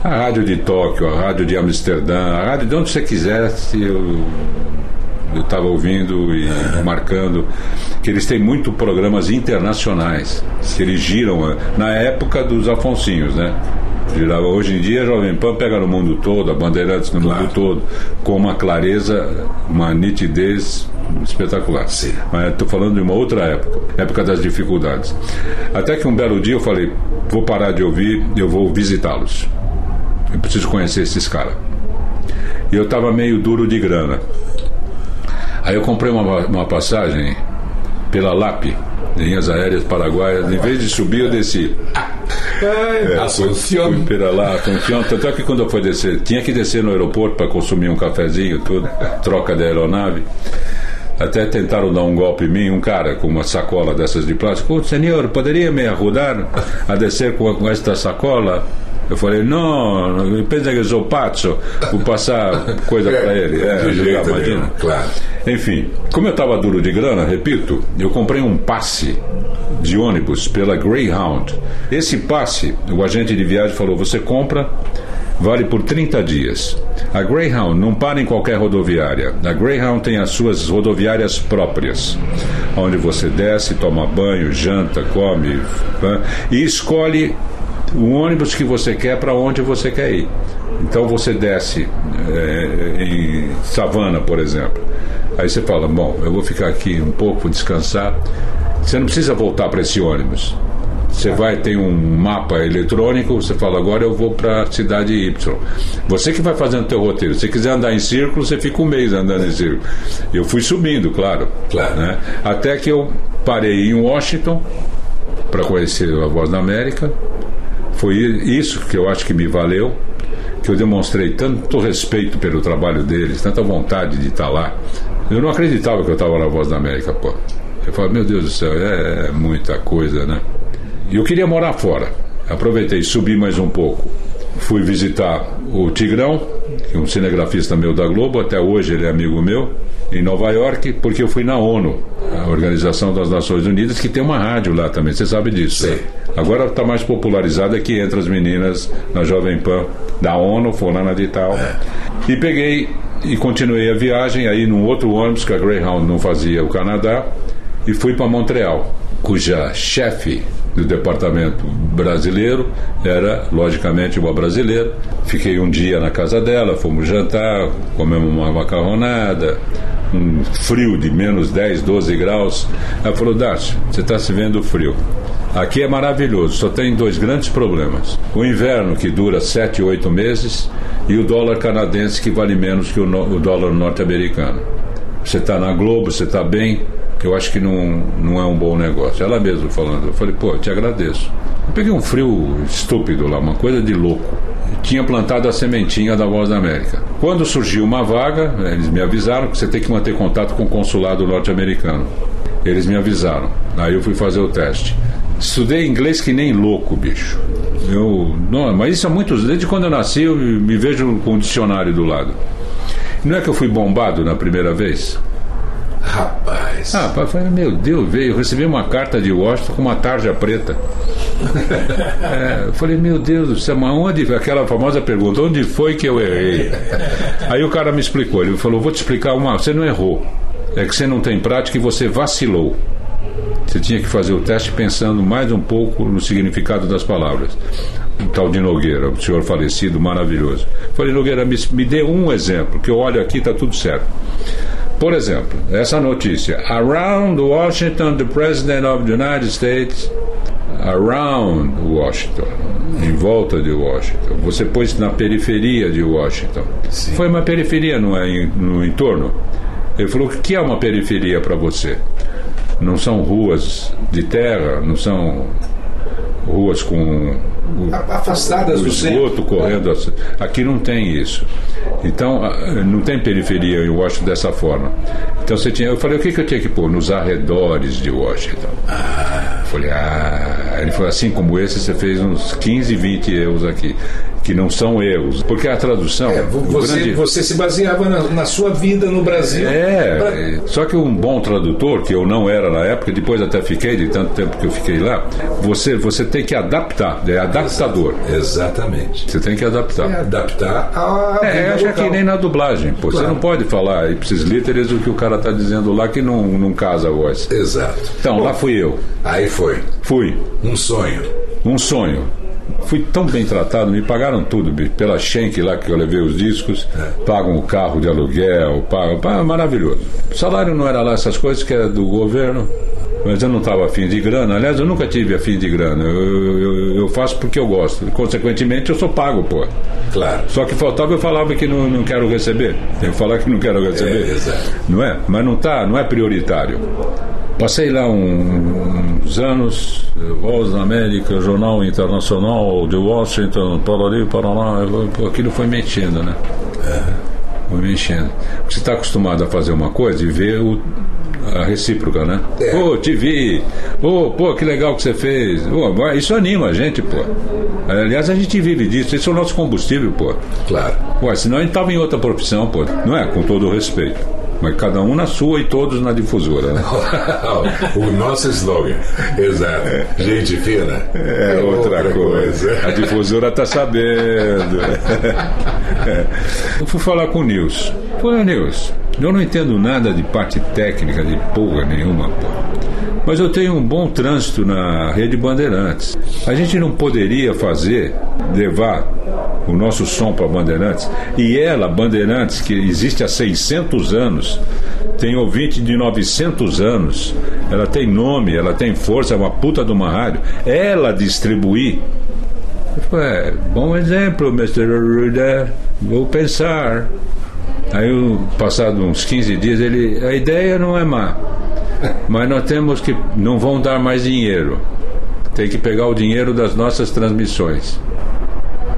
A rádio de Tóquio, a rádio de Amsterdã, a rádio de onde você quisesse, eu eu estava ouvindo e marcando que eles têm muito programas internacionais que eles giram eh, na época dos Afonsinhos, né? Girava. Hoje em dia a Jovem Pan pega no mundo todo, a Bandeirantes no Claro. mundo todo, com uma clareza, uma nitidez espetacular. Sim. Mas estou falando de uma outra época, época das dificuldades. Até que um belo dia eu falei, vou parar de ouvir, eu vou visitá-los. Eu preciso conhecer esses caras. E eu estava meio duro de grana. Aí eu comprei uma, uma passagem pela LAP, linhas aéreas paraguaias. Em vez de subir, eu desci. É, Assunção. Fui pela Assunção. Tanto é que quando eu fui descer, tinha que descer no aeroporto para consumir um cafezinho, tudo, troca de aeronave. Até tentaram dar um golpe em mim, um cara com uma sacola dessas de plástico. "Oh, senhor, poderia me ajudar a descer com, com esta sacola? Eu falei, não, pensa que eu sou pazzo, vou passar coisa para ele. É, jeito imagina. nenhum, claro. Enfim, como eu estava duro de grana, repito, eu comprei um passe de ônibus pela Greyhound. Esse passe, o agente de viagem falou: você compra, vale por 30 dias. A Greyhound não para em qualquer rodoviária. A Greyhound tem as suas rodoviárias próprias, onde você desce, toma banho, janta, come e escolhe o ônibus que você quer para onde você quer ir. Então você desce eh, em Savana, por exemplo. Aí você fala: Bom, eu vou ficar aqui um pouco, vou descansar. Você não precisa voltar para esse ônibus. Você vai, tem um mapa eletrônico, você fala, agora eu vou para a cidade Y. Você que vai fazendo o teu roteiro. Se você quiser andar em círculo, você fica um mês andando em círculo. Eu fui subindo, claro. Claro. Né? Até que eu parei em Washington para conhecer a Voz da América. Foi isso que eu acho que me valeu, que eu demonstrei tanto respeito pelo trabalho deles, tanta vontade de estar lá. Eu não acreditava que eu estava na Voz da América, pô. Eu falei, meu Deus do céu, é muita coisa, né? E eu queria morar fora. Aproveitei, subi mais um pouco. Fui visitar o Tigrão, que é um cinegrafista meu da Globo, até hoje ele é amigo meu, em Nova York, porque eu fui na ONU, a Organização das Nações Unidas, que tem uma rádio lá também, você sabe disso. Né? Agora está mais popularizada que entre as meninas na Jovem Pan da ONU, fulana de tal. E peguei e continuei a viagem aí num outro ônibus que a Greyhound não fazia o Canadá e fui para Montreal, cuja chefe do departamento brasileiro era, logicamente, uma brasileira. Fiquei um dia na casa dela, fomos jantar, comemos uma macarronada, um frio de menos 10, 12 graus. Ela falou: Darcy, você está se vendo frio. Aqui é maravilhoso, só tem dois grandes problemas: o inverno, que dura 7, 8 meses, e o dólar canadense, que vale menos que o, no- o dólar norte-americano. Você está na Globo, você está bem, eu acho que não, não é um bom negócio. Ela mesma falando, eu falei, pô, eu te agradeço. Eu peguei um frio estúpido lá, uma coisa de louco. Tinha plantado a sementinha da Voz da América. Quando surgiu uma vaga, eles me avisaram que você tem que manter contato com o consulado norte-americano. Eles me avisaram. Aí eu fui fazer o teste. Estudei inglês que nem louco, bicho. Eu, não, mas isso há muitos. Desde quando eu nasci, eu me vejo com um dicionário do lado. Não é que eu fui bombado na primeira vez? Rapaz. Ah, pai, eu falei, meu Deus, veio, eu recebi uma carta de Washington com uma tarja preta. É, eu falei, meu Deus do céu, mas onde, aquela famosa pergunta, onde foi que eu errei? Aí o cara me explicou, ele falou, vou te explicar uma, você não errou, é que você não tem prática e você vacilou. Você tinha que fazer o teste pensando mais um pouco no significado das palavras. O tal de Nogueira, o senhor falecido, maravilhoso. Falei, Nogueira, me, me dê um exemplo, que eu olho aqui está tudo certo. Por exemplo, essa notícia: Around Washington, the President of the United States. Around Washington, em volta de Washington. Você pôs na periferia de Washington. Foi uma periferia, não é no entorno? Ele falou: o que é uma periferia para você? Não são ruas de terra, não são ruas com Afastadas do esgoto centro. correndo. assim. Aqui não tem isso. Então, ah, não tem periferia em Washington dessa forma. Então você tinha. Eu falei, o que, que eu tinha que pôr? Nos arredores de Washington. Eu falei, ah. Ele falou, assim como esse, você fez uns 15, 20 erros aqui. Que não são erros. Porque a tradução. É, você, grande- você se baseava na, na sua vida no Brasil. é, pra- só que um bom tradutor, que eu não era na época, depois até fiquei, de tanto tempo que eu fiquei lá, você, você tem que adaptar, é adaptador. Exatamente. Você tem que adaptar. É adaptar a É, acho que nem na dublagem, pô. Você Claro. não pode falar ipsis literis o que o cara tá dizendo lá que não, não casa a voz. Exato. Então, lá fui eu. Aí foi. Fui. Um sonho. Um sonho. Fui tão bem tratado, me pagaram tudo, bicho. Pela Schenck lá que eu levei os discos, pagam o carro de aluguel, pagam. pá, maravilhoso. O salário não era lá essas coisas que era do governo, mas eu não estava afim de grana. Aliás, eu nunca tive afim de grana. Eu, eu, eu faço porque eu gosto. Consequentemente, eu sou pago, pô. Claro. Só que faltava eu falava que não, não quero receber. Que falar que não quero receber. É, exato. Não é? Mas não tá, não é prioritário. Passei lá um- uns anos, eh, Voz da América, Jornal Internacional de Washington, Parari, Paraná, pô, aquilo foi me enchendo, né? Foi me enchendo. Você está acostumado a fazer uma coisa e ver o, a recíproca, né? É. Pô, te vi. Pô, pô, que legal que você fez. Isso anima a gente, pô. Aliás, a gente vive disso. Esse é o nosso combustível, pô. Claro. Ué, senão a gente tava em outra profissão, pô. Não é? Com todo o respeito. Mas cada um na sua e todos na difusora, né? o nosso slogan. Exato. Gente fina. É outra, coisa. A difusora tá sabendo. É. Eu fui falar com o Nils. Falei, Nils, eu não entendo nada de parte técnica de porra nenhuma, pô. Mas eu tenho um bom trânsito na rede Bandeirantes. A gente não poderia fazer, levar o nosso som para Bandeirantes. E ela, Bandeirantes, que existe há 600 anos, tem ouvinte de 900 anos, ela tem nome, ela tem força, é uma puta de uma rádio. Ela distribuir. Eu falei, é, bom exemplo, Mr. Ruda, vou pensar. Aí, passado uns 15 dias, ele, a ideia não é má, mas nós temos que, não vão dar mais dinheiro. Tem que pegar o dinheiro das nossas transmissões.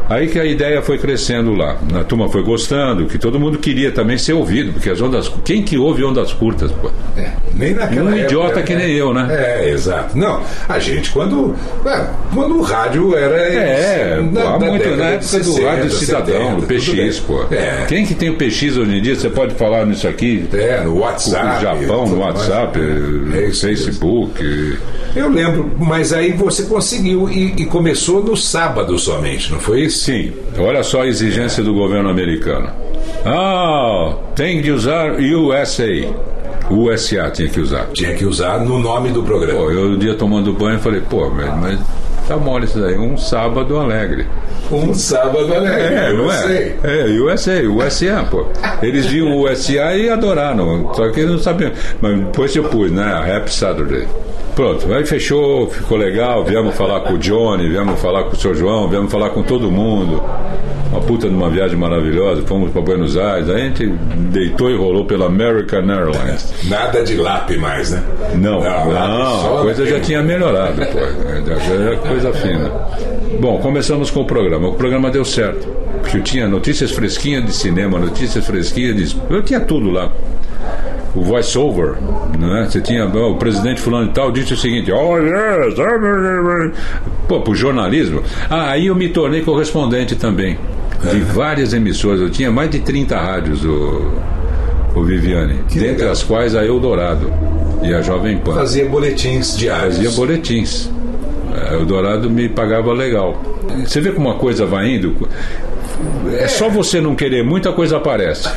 Aí que a ideia foi crescendo lá. A turma foi gostando, que todo mundo queria também ser ouvido, porque as ondas. Quem que ouve ondas curtas, pô? É, nem naquela Um época, idiota que né? nem eu, né? É, exato. Não, a gente quando. é, quando o rádio era. É, na- na muito na época do 60, rádio cidadão, 70, do PX, pô. É, Quem que tem o PX hoje em dia? Você pode falar nisso aqui? é, no WhatsApp. Japão, tudo no mais. WhatsApp, É isso Facebook. Eu lembro, mas aí você conseguiu e, e começou no sábado somente, não foi isso? Sim, olha só a exigência do governo americano. Ah, tem de usar USA. USA tinha que usar. Tinha que usar no nome do programa. Pô, eu um dia tomando banho falei, pô, mas, mas tá mole isso daí, um sábado alegre. Um sábado alegre. É, não é? É, USA, USA, pô. Eles viam o USA e adoraram, só que eles não sabiam. Mas depois eu pus, né? Happy Saturday. Pronto, aí fechou, ficou legal, viemos falar com o Johnny, viemos falar com o seu João, viemos falar com todo mundo. Uma puta de uma viagem maravilhosa, fomos para Buenos Aires, aí a gente deitou e rolou pela American Airlines. Nada de lápis mais, né? Não, Não, não, a coisa já tinha melhorado, pô. Já era coisa fina. Bom, começamos com o programa. O programa deu certo. Porque eu tinha notícias fresquinhas de cinema, notícias fresquinhas de. Eu tinha tudo lá. O voice-over, né? Você tinha. O presidente fulano e tal disse o seguinte: Oh, yes, Pô, pro jornalismo. Ah, aí eu me tornei correspondente também. De várias emissoras. Eu tinha mais de 30 rádios, o, o Viviane. dentre legal. as quais a Eldorado e a Jovem Pan. Fazia boletins diários. Fazia boletins. É, O Dourado me pagava legal. Você vê como uma coisa vai indo? É só você não querer, muita coisa aparece.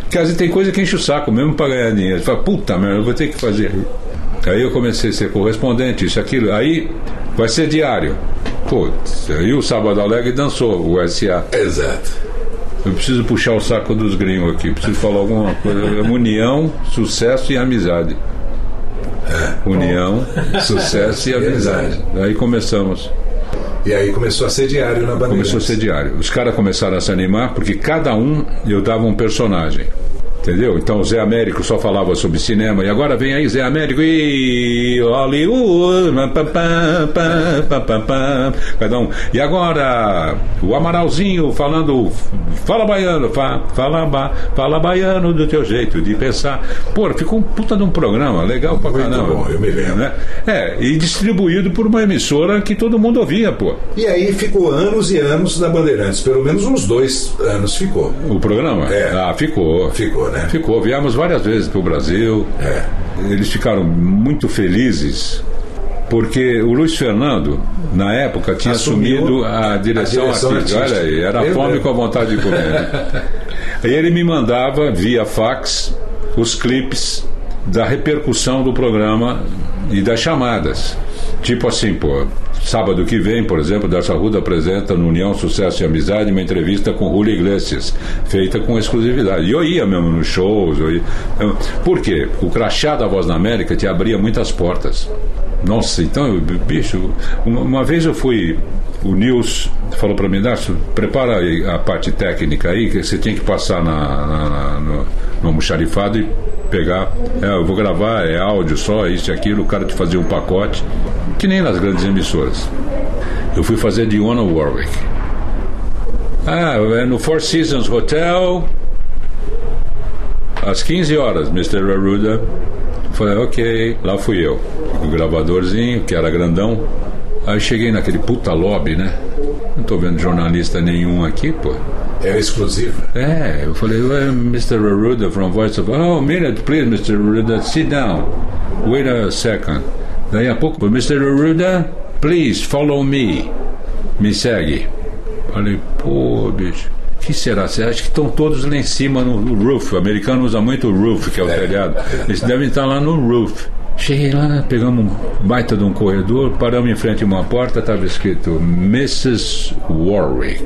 Porque às vezes tem coisa que enche o saco mesmo para ganhar dinheiro. Você fala, puta merda, eu vou ter que fazer. Aí eu comecei a ser correspondente, isso, aquilo. Aí vai ser diário. Putz, aí o Sábado Alegre dançou o SA. Exato. Eu preciso puxar o saco dos gringos aqui. Preciso falar alguma coisa. União, sucesso e amizade. União, sucesso e amizade. Aí começamos. E aí começou a ser diário na Bandeirantes. Começou a ser diário. Os caras começaram a se animar porque cada um eu dava um personagem. Entendeu? Então o Zé Américo só falava sobre cinema. E agora vem aí Zé Américo e Hollywood. cada um. E agora o Amaralzinho falando. Fala baiano, fa, fala, ba, fala baiano do teu jeito de pensar. Pô, ficou um puta de um programa, legal pra Muito caramba. bom, eu me lembro. Né? É, e distribuído por uma emissora que todo mundo ouvia, pô. E aí ficou anos e anos na Bandeirantes. Pelo menos uns dois anos ficou. O programa? É. Ah, ficou. Ficou, né? Ficou. Viemos várias vezes para o Brasil. É. Eles ficaram muito felizes porque o Luiz Fernando, na época, tinha Assumiu assumido a direção, a direção artística. artística. Olha aí, era Meu fome Deus. com a vontade de comer. né? aí ele me mandava, via fax, os clipes da repercussão do programa e das chamadas. Tipo assim, pô, sábado que vem, por exemplo, Darcy Arruda apresenta no União Sucesso e Amizade uma entrevista com Julio Iglesias, feita com exclusividade. E eu ia mesmo nos shows. Eu ia... Eu- Por quê? O crachá da Voz na América te abria muitas portas. Nossa, então, bicho, uma, uma vez eu fui. O Nils falou para mim, Darcio, prepara a parte técnica aí, que você tinha que passar na, na- na- no, no almoxarifado e pegar, é, eu vou gravar, é áudio só, isso e aquilo, o cara te fazia um pacote, que nem nas grandes emissoras. Eu fui fazer de One Warwick. Ah, é no Four Seasons Hotel, às 15 horas, Mr. Arruda. Falei, ok, lá fui eu. O gravadorzinho, que era grandão. Aí cheguei naquele puta lobby, né? Não tô vendo jornalista nenhum aqui, pô. Era exclusivo. É, eu falei, well, Mr. Arruda from Voice of... Oh, minute, please, Mr. Arruda, sit down. Wait a second. Daí a pouco, Mr. Arruda, please, follow me. Me segue. Falei, pô, bicho, que será? Você acha que estão todos lá em cima no roof? O americano usa muito o roof, que é o telhado. Eles devem estar lá no roof. Cheguei lá, pegamos um baita de um corredor, paramos em frente a uma porta, estava escrito Mrs. Warwick,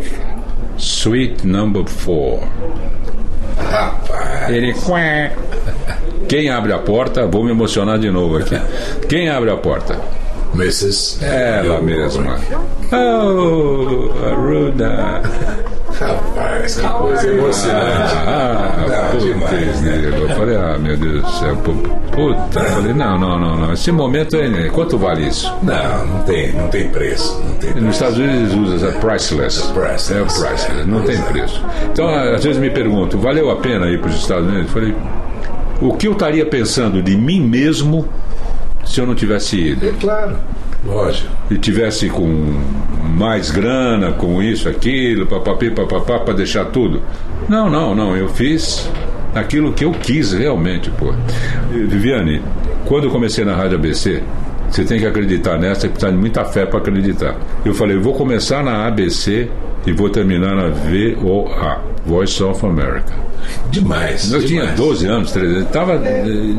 Suite Number 4. Rapaz. Ele. Quem abre a porta, vou me emocionar de novo aqui. Quem abre a porta? Mrs. Ela mesma. Oh, Arruda. Rapaz, que coisa emocionante. Ah, Não, putz, demais, né? Eu falei, ah, meu Deus do céu, pu- puta. Eu falei, não, não, não, não. Esse momento é. Quanto vale isso? Não, não tem, não tem preço. Não tem Nos preço. Estados Unidos eles usam é priceless. Priceless. É o priceless, não tem preço. Então, às vezes me pergunto, valeu a pena ir para os Estados Unidos? Eu falei, o que eu estaria pensando de mim mesmo se eu não tivesse ido? É claro, lógico. e tivesse com mais grana, com isso, aquilo, papapi, papapá, para deixar tudo. Não, não, não. Eu fiz aquilo que eu quis realmente, pô. Viviane, quando eu comecei na Rádio ABC, você tem que acreditar nessa precisa de muita fé para acreditar. Eu falei, vou começar na ABC e vou terminar na VOA, Voice of America. Demais. Eu demais. tinha 12 anos, 13 anos. Tava, eh,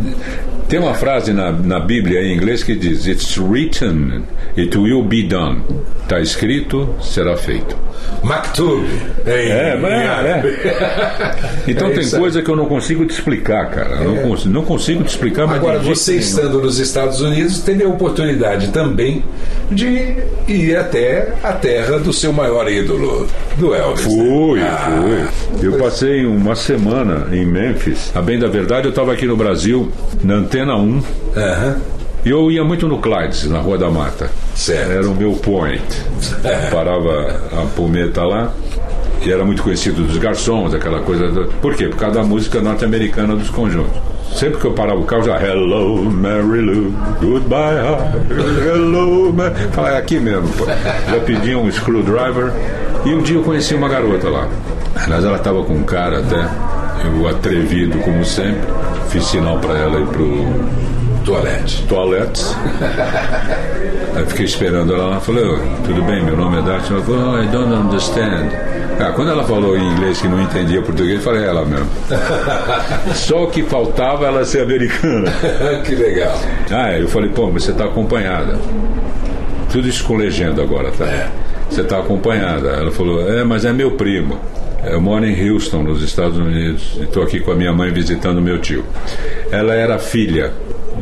tem uma frase na, na Bíblia em inglês que diz: It's written, it will be done. Está escrito, será feito. Maktub. É, é, árabe. Então É tem coisa que eu não consigo te explicar, cara. Não, consigo, não consigo te explicar, mas Agora, você nenhum. estando nos Estados Unidos, teve a oportunidade também de ir até a terra do seu maior ídolo, do Elvis. né? Fui, Ah, fui. Eu passei uma semana em Memphis. A bem da verdade, eu estava aqui no Brasil, na Antena 1. Aham. E eu ia muito no Clydes, na Rua da Mata. Certo. Era o meu point. Parava a pometa lá. E era muito conhecido dos garçons, aquela coisa. do- Por quê? Por causa da música norte-americana dos conjuntos. Sempre que eu parava o carro, já Hello, Mary Lou, goodbye, hello, Mary. Fala, é aqui mesmo, pô. Já pedi um screwdriver. E um dia eu conheci uma garota lá. Aliás, ela estava com um cara até, eu atrevido como sempre. Fiz sinal para ela ir pro Toalete. toaletes. Aí fiquei esperando ela lá. Falei, "Ô, tudo bem, meu nome é Dart. Ela falou, oh, I don't understand. Ah, quando ela falou em inglês que não entendia português, eu falei, "É ela mesmo. Só o que faltava ela ser americana. que legal. Ah, eu falei, pô, mas você está acompanhada. Tudo isso com legenda agora, tá? É. Você está acompanhada. Ela falou, é, mas é meu primo. Eu moro em Houston, nos Estados Unidos, e estou aqui com a minha mãe visitando meu tio. Ela era filha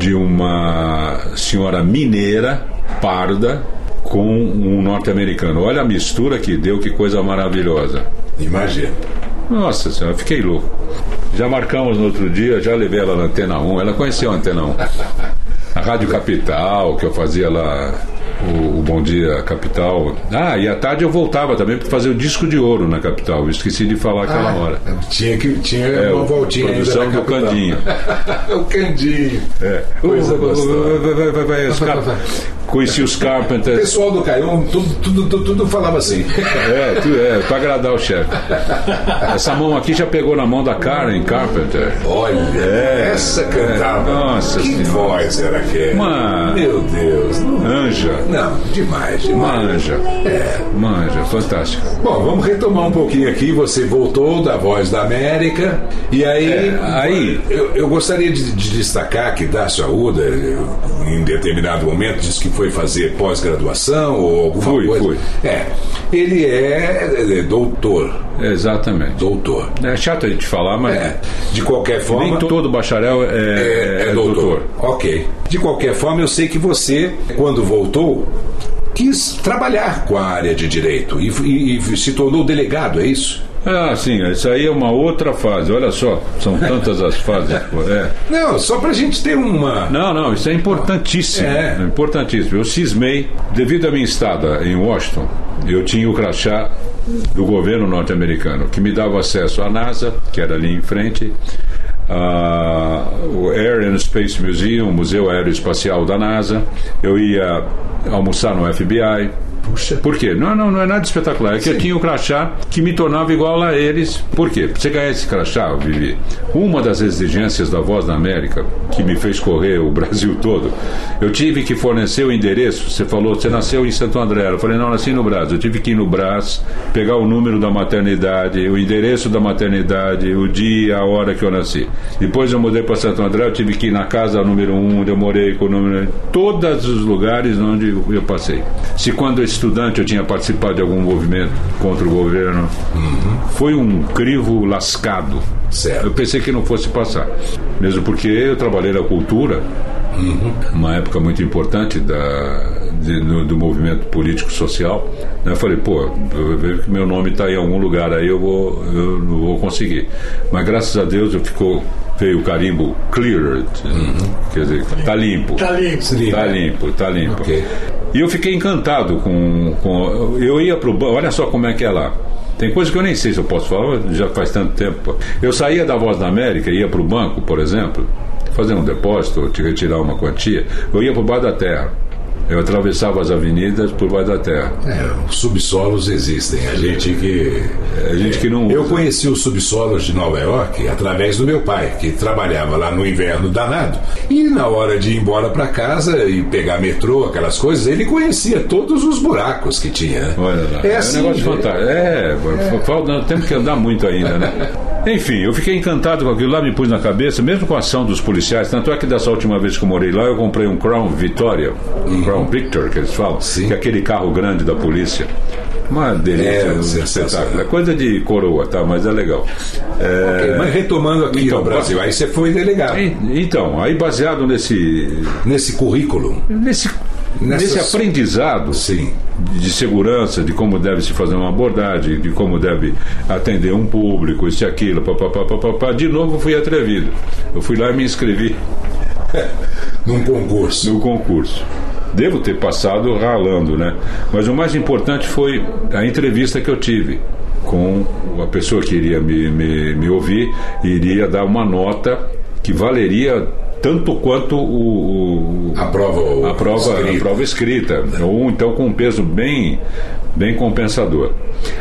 de uma senhora mineira, parda, com um norte-americano. Olha a mistura que deu, que coisa maravilhosa. Imagina. Nossa senhora, fiquei louco. Já marcamos no outro dia, já levei ela na Antena 1. Ela conheceu a Antena 1. A Rádio Capital, que eu fazia lá, o, o Bom Dia Capital. Ah, e à tarde eu voltava também para fazer o disco de ouro na Capital. Eu esqueci de falar aquela Ah, hora. Tinha que tinha É, uma voltinha ainda produção na do capital. Candinho. o Candinho. É. Coisa gostosa. Os Conheci os O Carpenters. pessoal do Caium, tudo, tudo, tudo, tudo falava assim. É, tu, é, pra agradar o chefe. Essa mão aqui já pegou na mão da Karen Carpenter. Olha, É, essa cantava. é, nossa que Senhora. voz era aquela? Uma- Meu Deus. Não, Anja. não, demais, demais. Manja. Manja, fantástica. Bom, vamos retomar um pouquinho aqui. Você voltou da Voz da América. E aí. É, aí- Eu, eu gostaria de, de destacar que Dácio Arruda, em determinado momento, disse que foi fazer pós-graduação ou alguma Fui, coisa. fui. É. Ele é, é doutor. Exatamente. Doutor. É chato a gente falar, mas É. De qualquer forma. nem todo bacharel é, É, é é doutor. doutor. Ok. De qualquer forma, eu sei que você, quando voltou, quis trabalhar com a área de direito e, e- e se tornou delegado, é isso? Ah, sim, isso aí é uma outra fase. Olha só, são tantas as fases. É. Não, só pra gente ter uma. Não, não, isso é importantíssimo. É. É. importantíssimo. Eu cismei, devido à minha estada em Washington, eu tinha o crachá do governo norte-americano, que me dava acesso à NASA, que era ali em frente, o Air and Space Museum, Museu Aeroespacial da NASA. Eu ia almoçar no FBI. Puxa. Por quê? Não, não, não é nada espetacular. É que eu tinha o crachá que me tornava igual a eles. Por quê? Pra você ganhar esse crachá, Vivi, uma das exigências da Voz da América, que me fez correr o Brasil todo, eu tive que fornecer o endereço. Você falou, você nasceu em Santo André. Eu falei, não, nasci no Brás. Eu tive que ir no Brás, pegar o número da maternidade, o endereço da maternidade, o dia, a hora que eu nasci. Depois eu mudei para Santo André, eu tive que ir na casa número um, onde eu morei com o número. Todos os lugares onde eu passei. Se quando estudante eu tinha participado de algum movimento contra o governo, foi um crivo lascado. Certo. Eu pensei que não fosse passar. Mesmo porque eu trabalhei na cultura, uma época muito importante da, de- no- do movimento político-social. né? Eu falei, pô, eu vejo que meu nome está em algum lugar aí, eu, vou, eu não vou conseguir. Mas graças a Deus eu ficou, veio o carimbo cleared, quer dizer, tá limpo. Tá limpo. Tá limpo, tá limpo. Ok. E eu fiquei encantado com, com. Eu ia pro banco, olha só como é que é lá. Tem coisa que eu nem sei se eu posso falar, já faz tanto tempo. Eu saía da Voz da América, ia pro banco, por exemplo, fazer um depósito, retirar uma quantia, eu ia pro baixo da terra. Eu atravessava as avenidas por baixo da terra. É, os subsolos existem. A gente que. A gente que não Eu usa. conheci os subsolos de Nova York através do meu pai, que trabalhava lá no inverno danado. E na hora de ir embora para casa e pegar metrô, aquelas coisas, ele conhecia todos os buracos que tinha. Olha lá, É é, assim, um negócio é- fantástico. É, falta, nós temos que andar muito ainda, né? Enfim, eu fiquei encantado com aquilo lá, me pus na cabeça, mesmo com a ação dos policiais. Tanto é que dessa última vez que eu morei lá, eu comprei um Crown Vitória, um Crown Victor, que eles falam, Sim. que é aquele carro grande da polícia. Uma delícia, É, um espetáculo. É coisa de coroa, tá? Mas é legal. É, Ok, Mas retomando aqui Então, no Brasil, aí você foi delegado. Então, aí baseado nesse, Nesse currículo. nesse, Nessas- nesse aprendizado Sim. de segurança, de como deve se fazer uma abordagem, de como deve atender um público, isso e aquilo, papapá, papapá. De novo fui atrevido. Eu fui lá e me inscrevi Num concurso. no concurso. Devo ter passado ralando, né? Mas o mais importante foi a entrevista que eu tive com a pessoa que iria me, me, me ouvir e iria dar uma nota que valeria tanto quanto o, o- A prova, a prova, a escrita. prova escrita, ou então com um peso bem, bem compensador.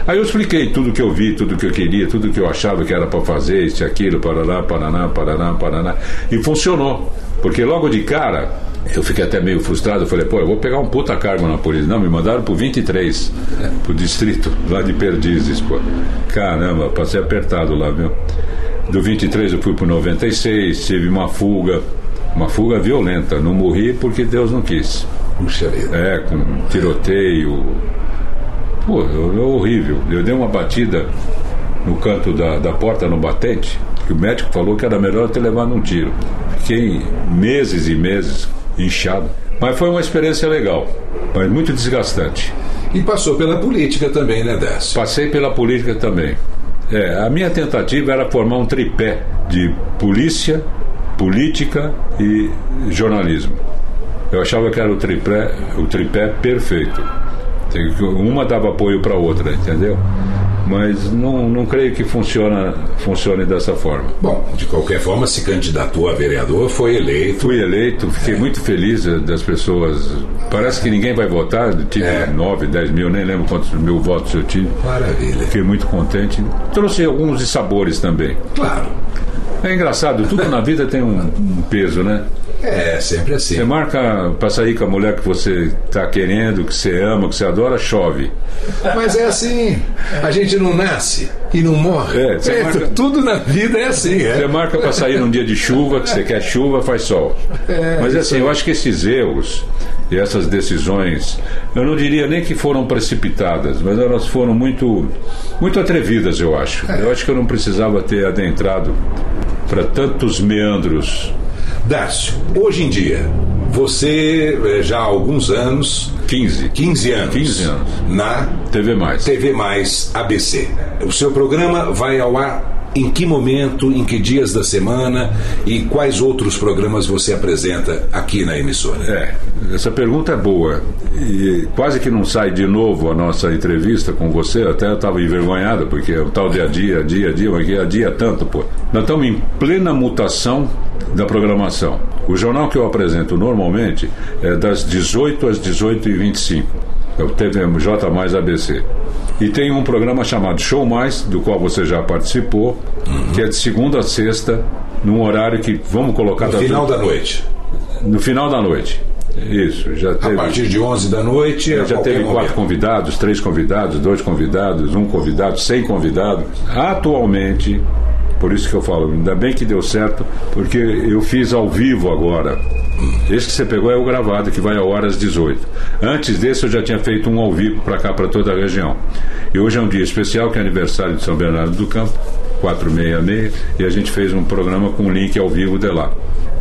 Aí eu expliquei tudo que eu vi, tudo que eu queria, tudo que eu achava que era para fazer, isso e aquilo, parará, paraná, paraná, paraná, e funcionou. Porque logo de cara, eu fiquei até meio frustrado, eu falei, pô, eu vou pegar um puta cargo na polícia. Não, me mandaram pro 23, pro distrito, lá de Perdizes, pô. Caramba, passei apertado lá, viu? Do 23 eu fui pro 96, tive uma fuga, uma fuga violenta. Não morri porque Deus não quis. Puxa vida. É, com tiroteio. Pô, é horrível. Eu dei uma batida no canto da, da porta no batente, que o médico falou que era melhor eu ter levado um tiro. Fiquei meses e meses inchado. Mas foi uma experiência legal, mas muito desgastante. E passou pela política também, né, Décio? Passei pela política também. É, a minha tentativa era formar um tripé de polícia, política e jornalismo. Eu achava que era o tripé, o tripé perfeito. Uma dava apoio para a outra, entendeu? Mas não, não creio que funciona, funcione dessa forma. Bom, de qualquer forma, se candidatou a vereador, foi eleito. Fui eleito, fiquei muito feliz das pessoas. Parece que ninguém vai votar, tive É. 9, 10 mil, nem lembro quantos mil votos eu tive. Maravilha. Fiquei muito contente. Trouxe alguns sabores também. Claro. É engraçado, tudo na vida tem um, um peso, né? É, sempre assim. Você marca pra sair com a mulher que você tá querendo, que você ama, que você adora, chove. Mas é assim. A gente não nasce e não morre. É, você marca- Tudo na vida é assim, Você é. marca pra sair num dia de chuva, que você quer chuva, faz sol. Mas assim, eu acho que esses erros e essas decisões, eu não diria nem que foram precipitadas, mas elas foram muito, muito atrevidas, eu acho. Eu acho que eu não precisava ter adentrado para tantos meandros Dácio, hoje em dia, você eh, já há alguns anos 15. 15 anos. 15 anos. Na TV Mais. TV Mais ABC. O seu programa vai ao ar em que momento, em que dias da semana e quais outros programas você apresenta aqui na emissora? É, essa pergunta é boa. E quase que não sai de novo a nossa entrevista com você, até eu estava envergonhado, porque o tal dia a dia, dia a dia, aqui a dia tanto, pô. Nós estamos em plena mutação da programação. O jornal que eu apresento normalmente é das 18 às 18h25. É o TVMJ mais ABC. E tem um programa chamado Show Mais, do qual você já participou, uhum. que é de segunda a sexta, num horário que vamos colocar... No final da noite. No final da noite. Isso, já teve. A partir de 11 da noite. Já teve quatro momento. convidados, três convidados, dois convidados, um convidado, cem convidados. Atualmente, por isso que eu falo, ainda bem que deu certo, porque eu fiz ao vivo agora. Esse que você pegou é o gravado, que vai a horas 18. Antes desse, eu já tinha feito um ao vivo para cá, para toda a região. E hoje é um dia especial, que é aniversário de São Bernardo do Campo, 466, e a gente fez um programa com um link ao vivo de lá.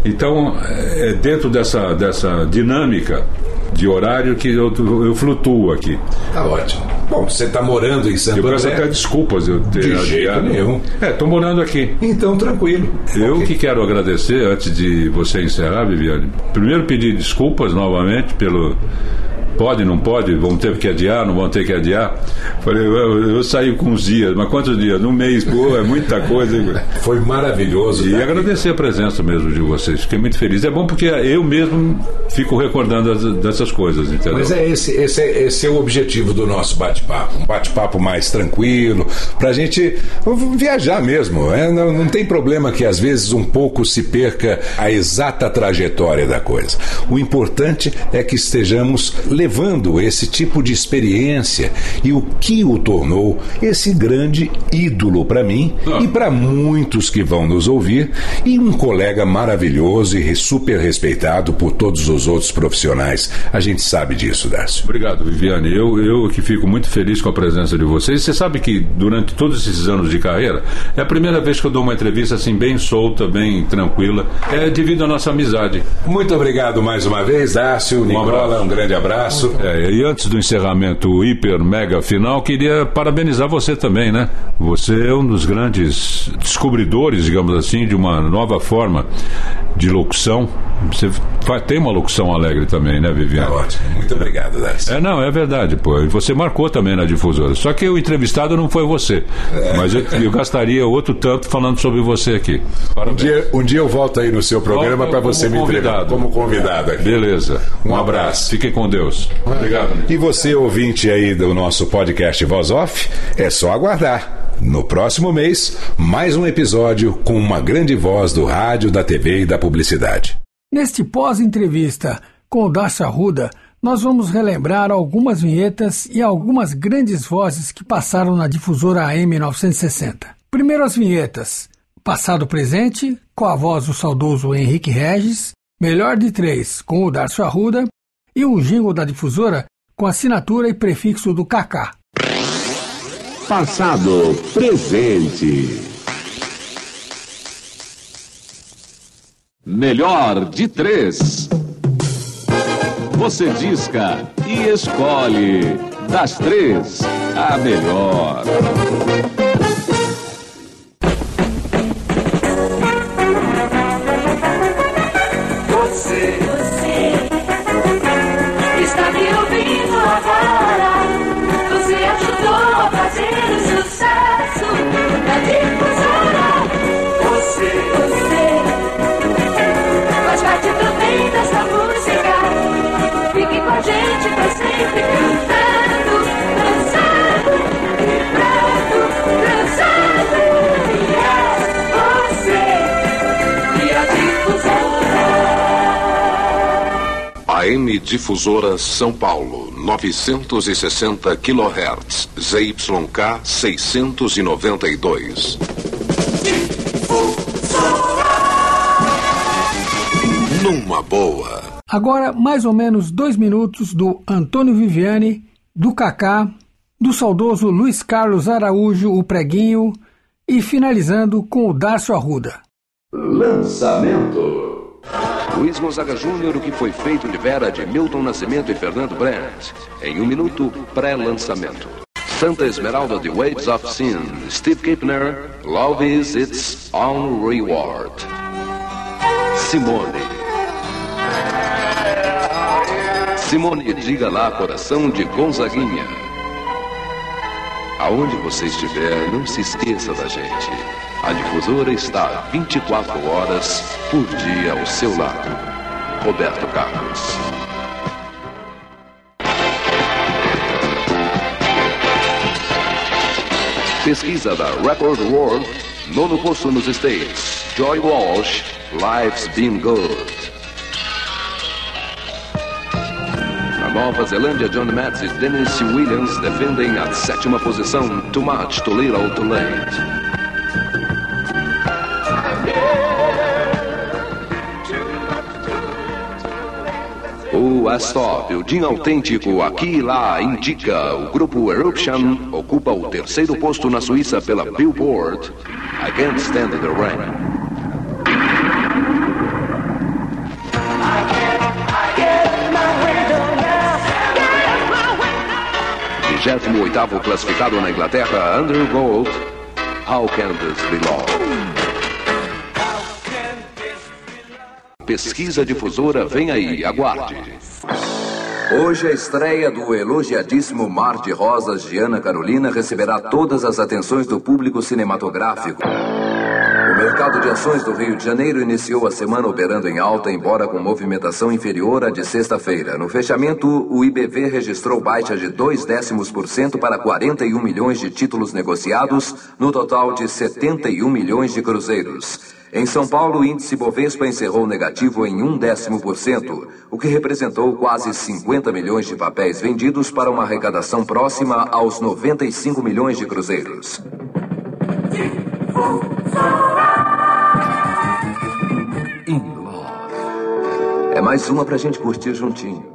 Então, é dentro dessa, dessa dinâmica de horário que eu, eu flutuo aqui. Tá ótimo. Bom, você está morando em Santo eu peço até desculpas eu ter De jeito nenhum. É, estou morando aqui. Então, tranquilo. Eu okay. que quero agradecer, antes de você encerrar, Viviane, primeiro pedir desculpas novamente pelo Pode, não pode? Vão ter que adiar, não vão ter que adiar? Falei, eu, eu saí com uns dias, mas quantos dias? Um mês, pô, é muita coisa. Foi maravilhoso. E tá agradecer aqui. a presença mesmo de vocês. Fiquei muito feliz. É bom porque eu mesmo fico recordando dessas coisas, entendeu? Mas é esse, esse, é, esse é o objetivo do nosso bate-papo. Um bate-papo mais tranquilo, pra gente viajar mesmo. É? Não, não tem problema que às vezes um pouco se perca a exata trajetória da coisa. O importante é que estejamos levando levando esse tipo de experiência e o que o tornou esse grande ídolo para mim ah. e para muitos que vão nos ouvir, e um colega maravilhoso e super respeitado por todos os outros profissionais. A gente sabe disso, Dácio. Obrigado, Viviane. Eu, eu que fico muito feliz com a presença de vocês. Você sabe que durante todos esses anos de carreira, é a primeira vez que eu dou uma entrevista assim, bem solta, bem tranquila. É devido à nossa amizade. Muito obrigado mais uma vez, Dácio. Um Nicola, abraço. um grande abraço abraço. É, e antes do encerramento hiper mega final, queria parabenizar você também, né? Você é um dos grandes descobridores, digamos assim, de uma nova forma de locução. Você tem uma locução alegre também, né, Viviane? É ótimo. Muito obrigado, Darcy. É, não, é verdade, pô. Você marcou também na difusora. Só que o entrevistado não foi você. É. Mas eu, eu, gastaria outro tanto falando sobre você aqui. Um dia, um dia eu volto aí no seu programa para você me entregar como convidado aqui. Beleza. Um, um abraço. abraço. Fiquem com Deus. Obrigado. E você, ouvinte aí do nosso podcast Voz Off, é só aguardar. No próximo mês, mais um episódio com uma grande voz do rádio, da TV e da publicidade. Neste pós-entrevista com o Dacia Ruda, nós vamos relembrar algumas vinhetas e algumas grandes vozes que passaram na difusora AM 1960. Primeiro as vinhetas, passado presente, com a voz do saudoso Henrique Regis, melhor de três, com o Darcio Arruda, e um jingle da difusora com assinatura e prefixo do Kaká passado, presente. Melhor de três. Você disca e escolhe das três a melhor. AM Difusora São Paulo, 960 kHz, ZYK 692. Numa boa. Agora, mais ou menos dois minutos do Antônio Viviane, do Cacá, do saudoso Luiz Carlos Araújo, o Preguinho, e finalizando com o Darcio Arruda. Lançamento. Luiz Gonzaga Júnior, o que foi feito de Vera de Milton Nascimento e Fernando Brandt. Em um minuto, pré-lançamento. Santa Esmeralda de Waves of Sin, Steve Kipner, Love is its own reward. Simone. Simone, diga lá, coração de Gonzaguinha. Aonde você estiver, não se esqueça da gente. A difusora está 24 horas por dia ao seu lado. Roberto Carlos. Pesquisa da Record World, nono posto nos States. Joy Walsh, Life's Been Good. Nova Zelândia, John Metz e Dennis Williams defendem a sétima posição. Too Much, Too Little, Too Late. O Astop, o Din autêntico aqui e lá, indica o grupo Eruption ocupa o terceiro posto na Suíça pela Billboard. I Can't Stand the Rain. Vigésimo oitavo classificado na Inglaterra, Andrew Gold. How Can This Be Love? Pesquisa Difusora vem aí, aguarde. Hoje a estreia do elogiadíssimo Mar de Rosas de Ana Carolina receberá todas as atenções do público cinematográfico. Mercado de ações do Rio de Janeiro iniciou a semana operando em alta, embora com movimentação inferior à de sexta-feira. No fechamento, o IBV registrou baixa de 2 décimos por cento para 41 milhões de títulos negociados, no total de 71 milhões de cruzeiros. Em São Paulo, o índice Bovespa encerrou negativo em um décimo por cento, o que representou quase 50 milhões de papéis vendidos para uma arrecadação próxima aos 95 milhões de cruzeiros. In Love. É mais uma pra gente curtir juntinho.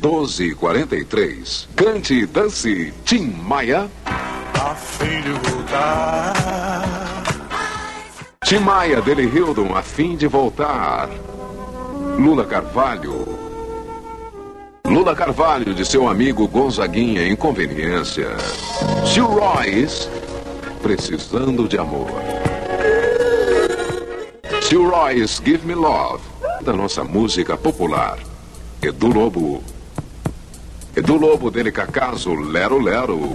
12 e 43 Cante e dance Tim Maia. A fim de voltar. Tim Maia, Dele Hildon, a fim de voltar. Lula Carvalho. Lula Carvalho, de seu amigo Gonzaguinha, Inconveniência. Sil Royce, Precisando de Amor. Sil Royce, Give Me Love, da nossa música popular. Edu Lobo. Edu Lobo, dele Cacaso, Lero Lero.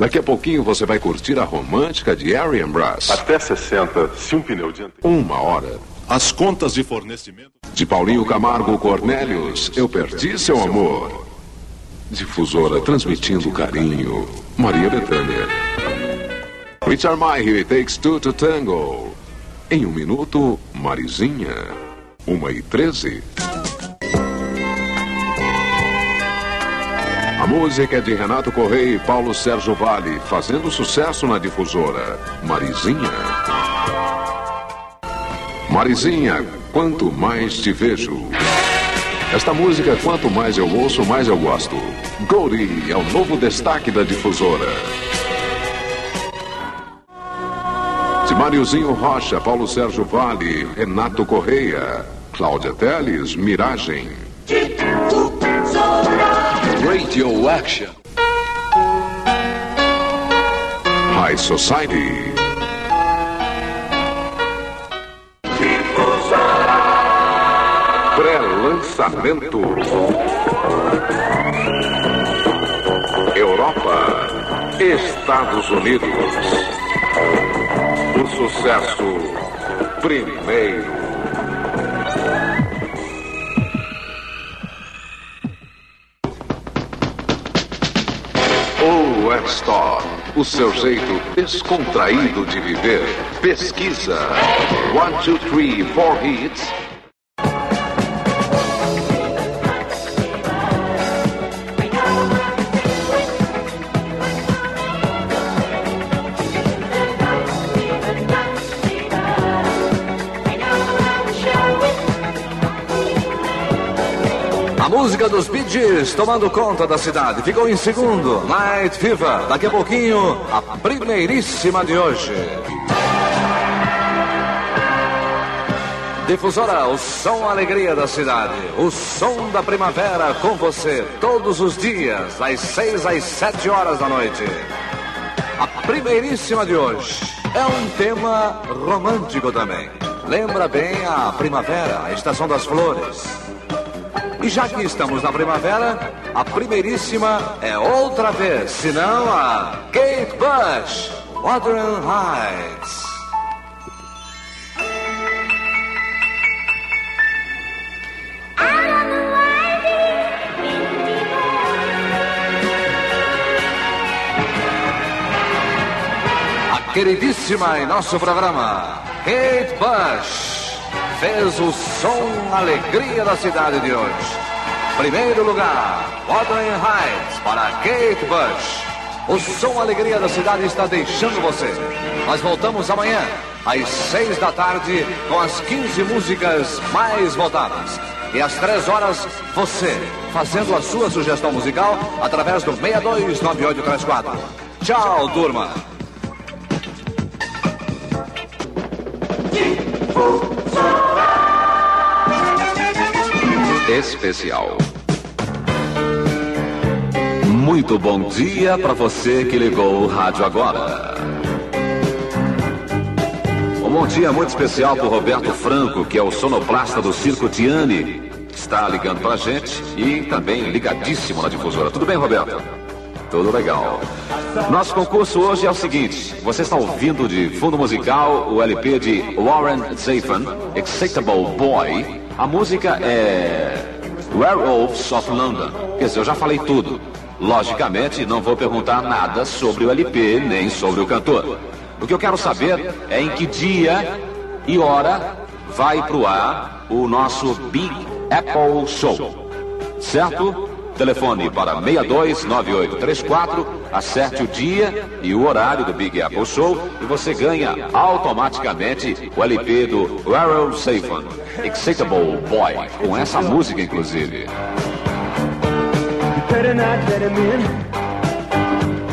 Daqui a pouquinho você vai curtir a romântica de Arian Brass. Até 60, se um pneu dianteiro. Uma hora. As contas de fornecimento. De Paulinho Camargo Cornélios, Eu Perdi Seu Amor. Difusora transmitindo carinho. Maria Bethânia. Richard Mayhew Takes Two to Tango. Em um minuto, Marizinha. Uma e treze. A música é de Renato Correia e Paulo Sérgio Vale, fazendo sucesso na difusora. Marizinha. Marizinha, quanto mais te vejo. Esta música, quanto mais eu ouço, mais eu gosto. Goldie é o novo destaque da difusora. De Mariozinho Rocha, Paulo Sérgio Vale, Renato Correia, Cláudia Teles, Miragem. Radio Action. High Society. Pré-lançamento. Europa. Estados Unidos. O sucesso primeiro. Web Store, o seu jeito descontraído de viver. Pesquisa. One, two, three, four hits. Música dos Bee Gees tomando conta da cidade. Ficou em segundo. Night Fever. Daqui a pouquinho, a primeiríssima de hoje. Difusora, o som alegria da cidade. O som da primavera com você todos os dias, das 6 às 7 horas da noite. A primeiríssima de hoje é um tema romântico também. Lembra bem a primavera, a estação das flores. E já que estamos na primavera, a primeiríssima é outra vez, senão a Kate Bush, Wuthering Heights. A queridíssima em nosso programa, Kate Bush, fez o som alegria da cidade de hoje. Primeiro lugar, Wuthering Heights para Kate Bush. O som alegria da cidade está deixando você. Nós voltamos amanhã, às seis da tarde, com as 15 músicas mais votadas. E às três horas, você, fazendo a sua sugestão musical através do 629834. Tchau, turma! Especial. Muito bom dia para você que ligou o rádio agora. Um bom dia muito especial para Roberto Franco, que é o sonoplasta do Circo Tiani. Está ligando pra gente e também ligadíssimo na difusora. Tudo bem, Roberto? Tudo legal. Nosso concurso hoje é o seguinte: você está ouvindo de fundo musical o LP de Warren Zevon, Excitable Boy. A música é Werewolves of London. Quer dizer, eu já falei tudo. Logicamente, não vou perguntar nada sobre o LP nem sobre o cantor. O que eu quero saber é em que dia e hora vai pro ar o nosso Big Apple Show. Certo? Telefone para 629834, acerte o dia e o horário do Big Apple Show e você ganha automaticamente o LP do Rarer Safen, Excitable Boy, com essa música inclusive.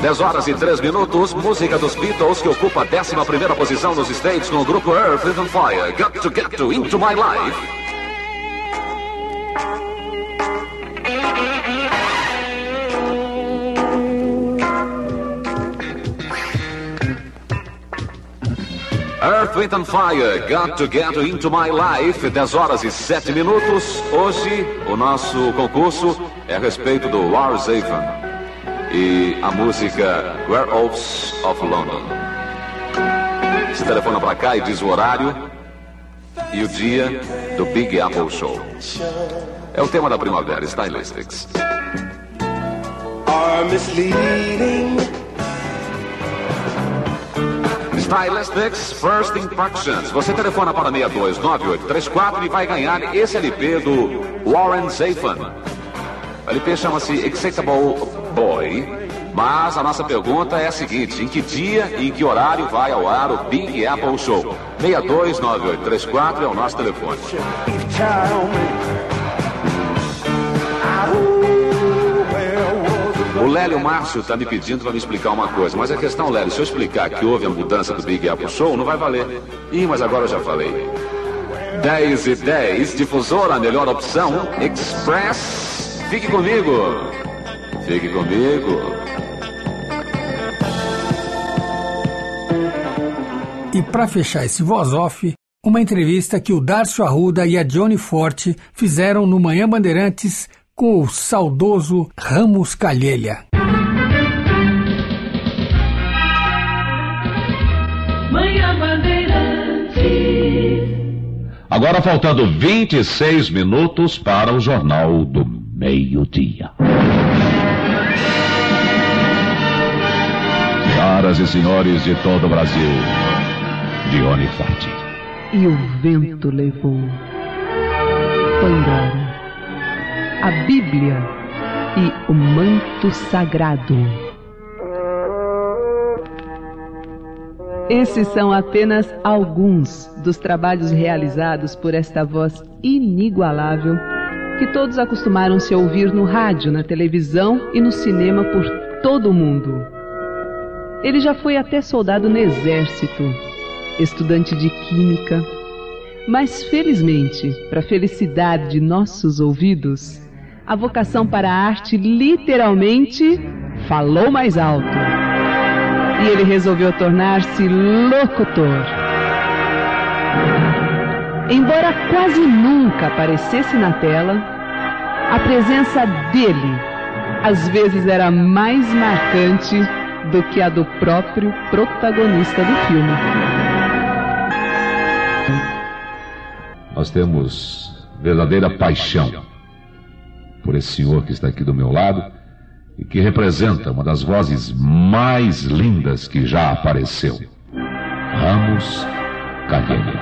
10 horas e 3 minutos, música dos Beatles que ocupa a 11 primeira posição nos States com o grupo Earth, and Fire, Got to Get to Into My Life. Earth, Wind and Fire, Got to Get Into My Life, 10 horas e 7 minutos. Hoje, o nosso concurso é a respeito do War Zaven e a música Werewolves of London. Se telefona para cá e diz o horário e o dia do Big Apple Show. É o tema da primavera, Stylistics. Are misleading. Stylistics First Impressions. Você telefona para 629834 e vai ganhar esse LP do Warren Zevon. O LP chama-se Excitable Boy. Mas a nossa pergunta é a seguinte: em que dia e em que horário vai ao ar o Big Apple Show? 629834 é o nosso telefone. O Lélio Márcio está me pedindo para me explicar uma coisa, mas a questão, Lélio, se eu explicar que houve a mudança do Big Apple Show, não vai valer. Ih, mas agora eu já falei. 10 e 10, difusora, a melhor opção, Express. Fique comigo. Fique comigo. E para fechar esse voz off, uma entrevista que o Darcio Arruda e a Johnny Forte fizeram no Manhã Bandeirantes com o saudoso Ramos Calhelha. Agora faltando 26 minutos para o Jornal do Meio-Dia. Senhoras e senhores de todo o Brasil, Dione Forte. E o vento levou. Foi embora. A Bíblia e o manto sagrado. Esses são apenas alguns dos trabalhos realizados por esta voz inigualável que todos acostumaram-se ouvir no rádio, na televisão e no cinema por todo o mundo. Ele já foi até soldado no exército, estudante de química, Mas felizmente, para a felicidade de nossos ouvidos, a vocação para a arte literalmente falou mais alto. E ele resolveu tornar-se locutor. Embora quase nunca aparecesse na tela, a presença dele às vezes era mais marcante do que a do próprio protagonista do filme. Nós temos verdadeira paixão por esse senhor que está aqui do meu lado e que representa uma das vozes mais lindas que já apareceu. Ramos Calheiros.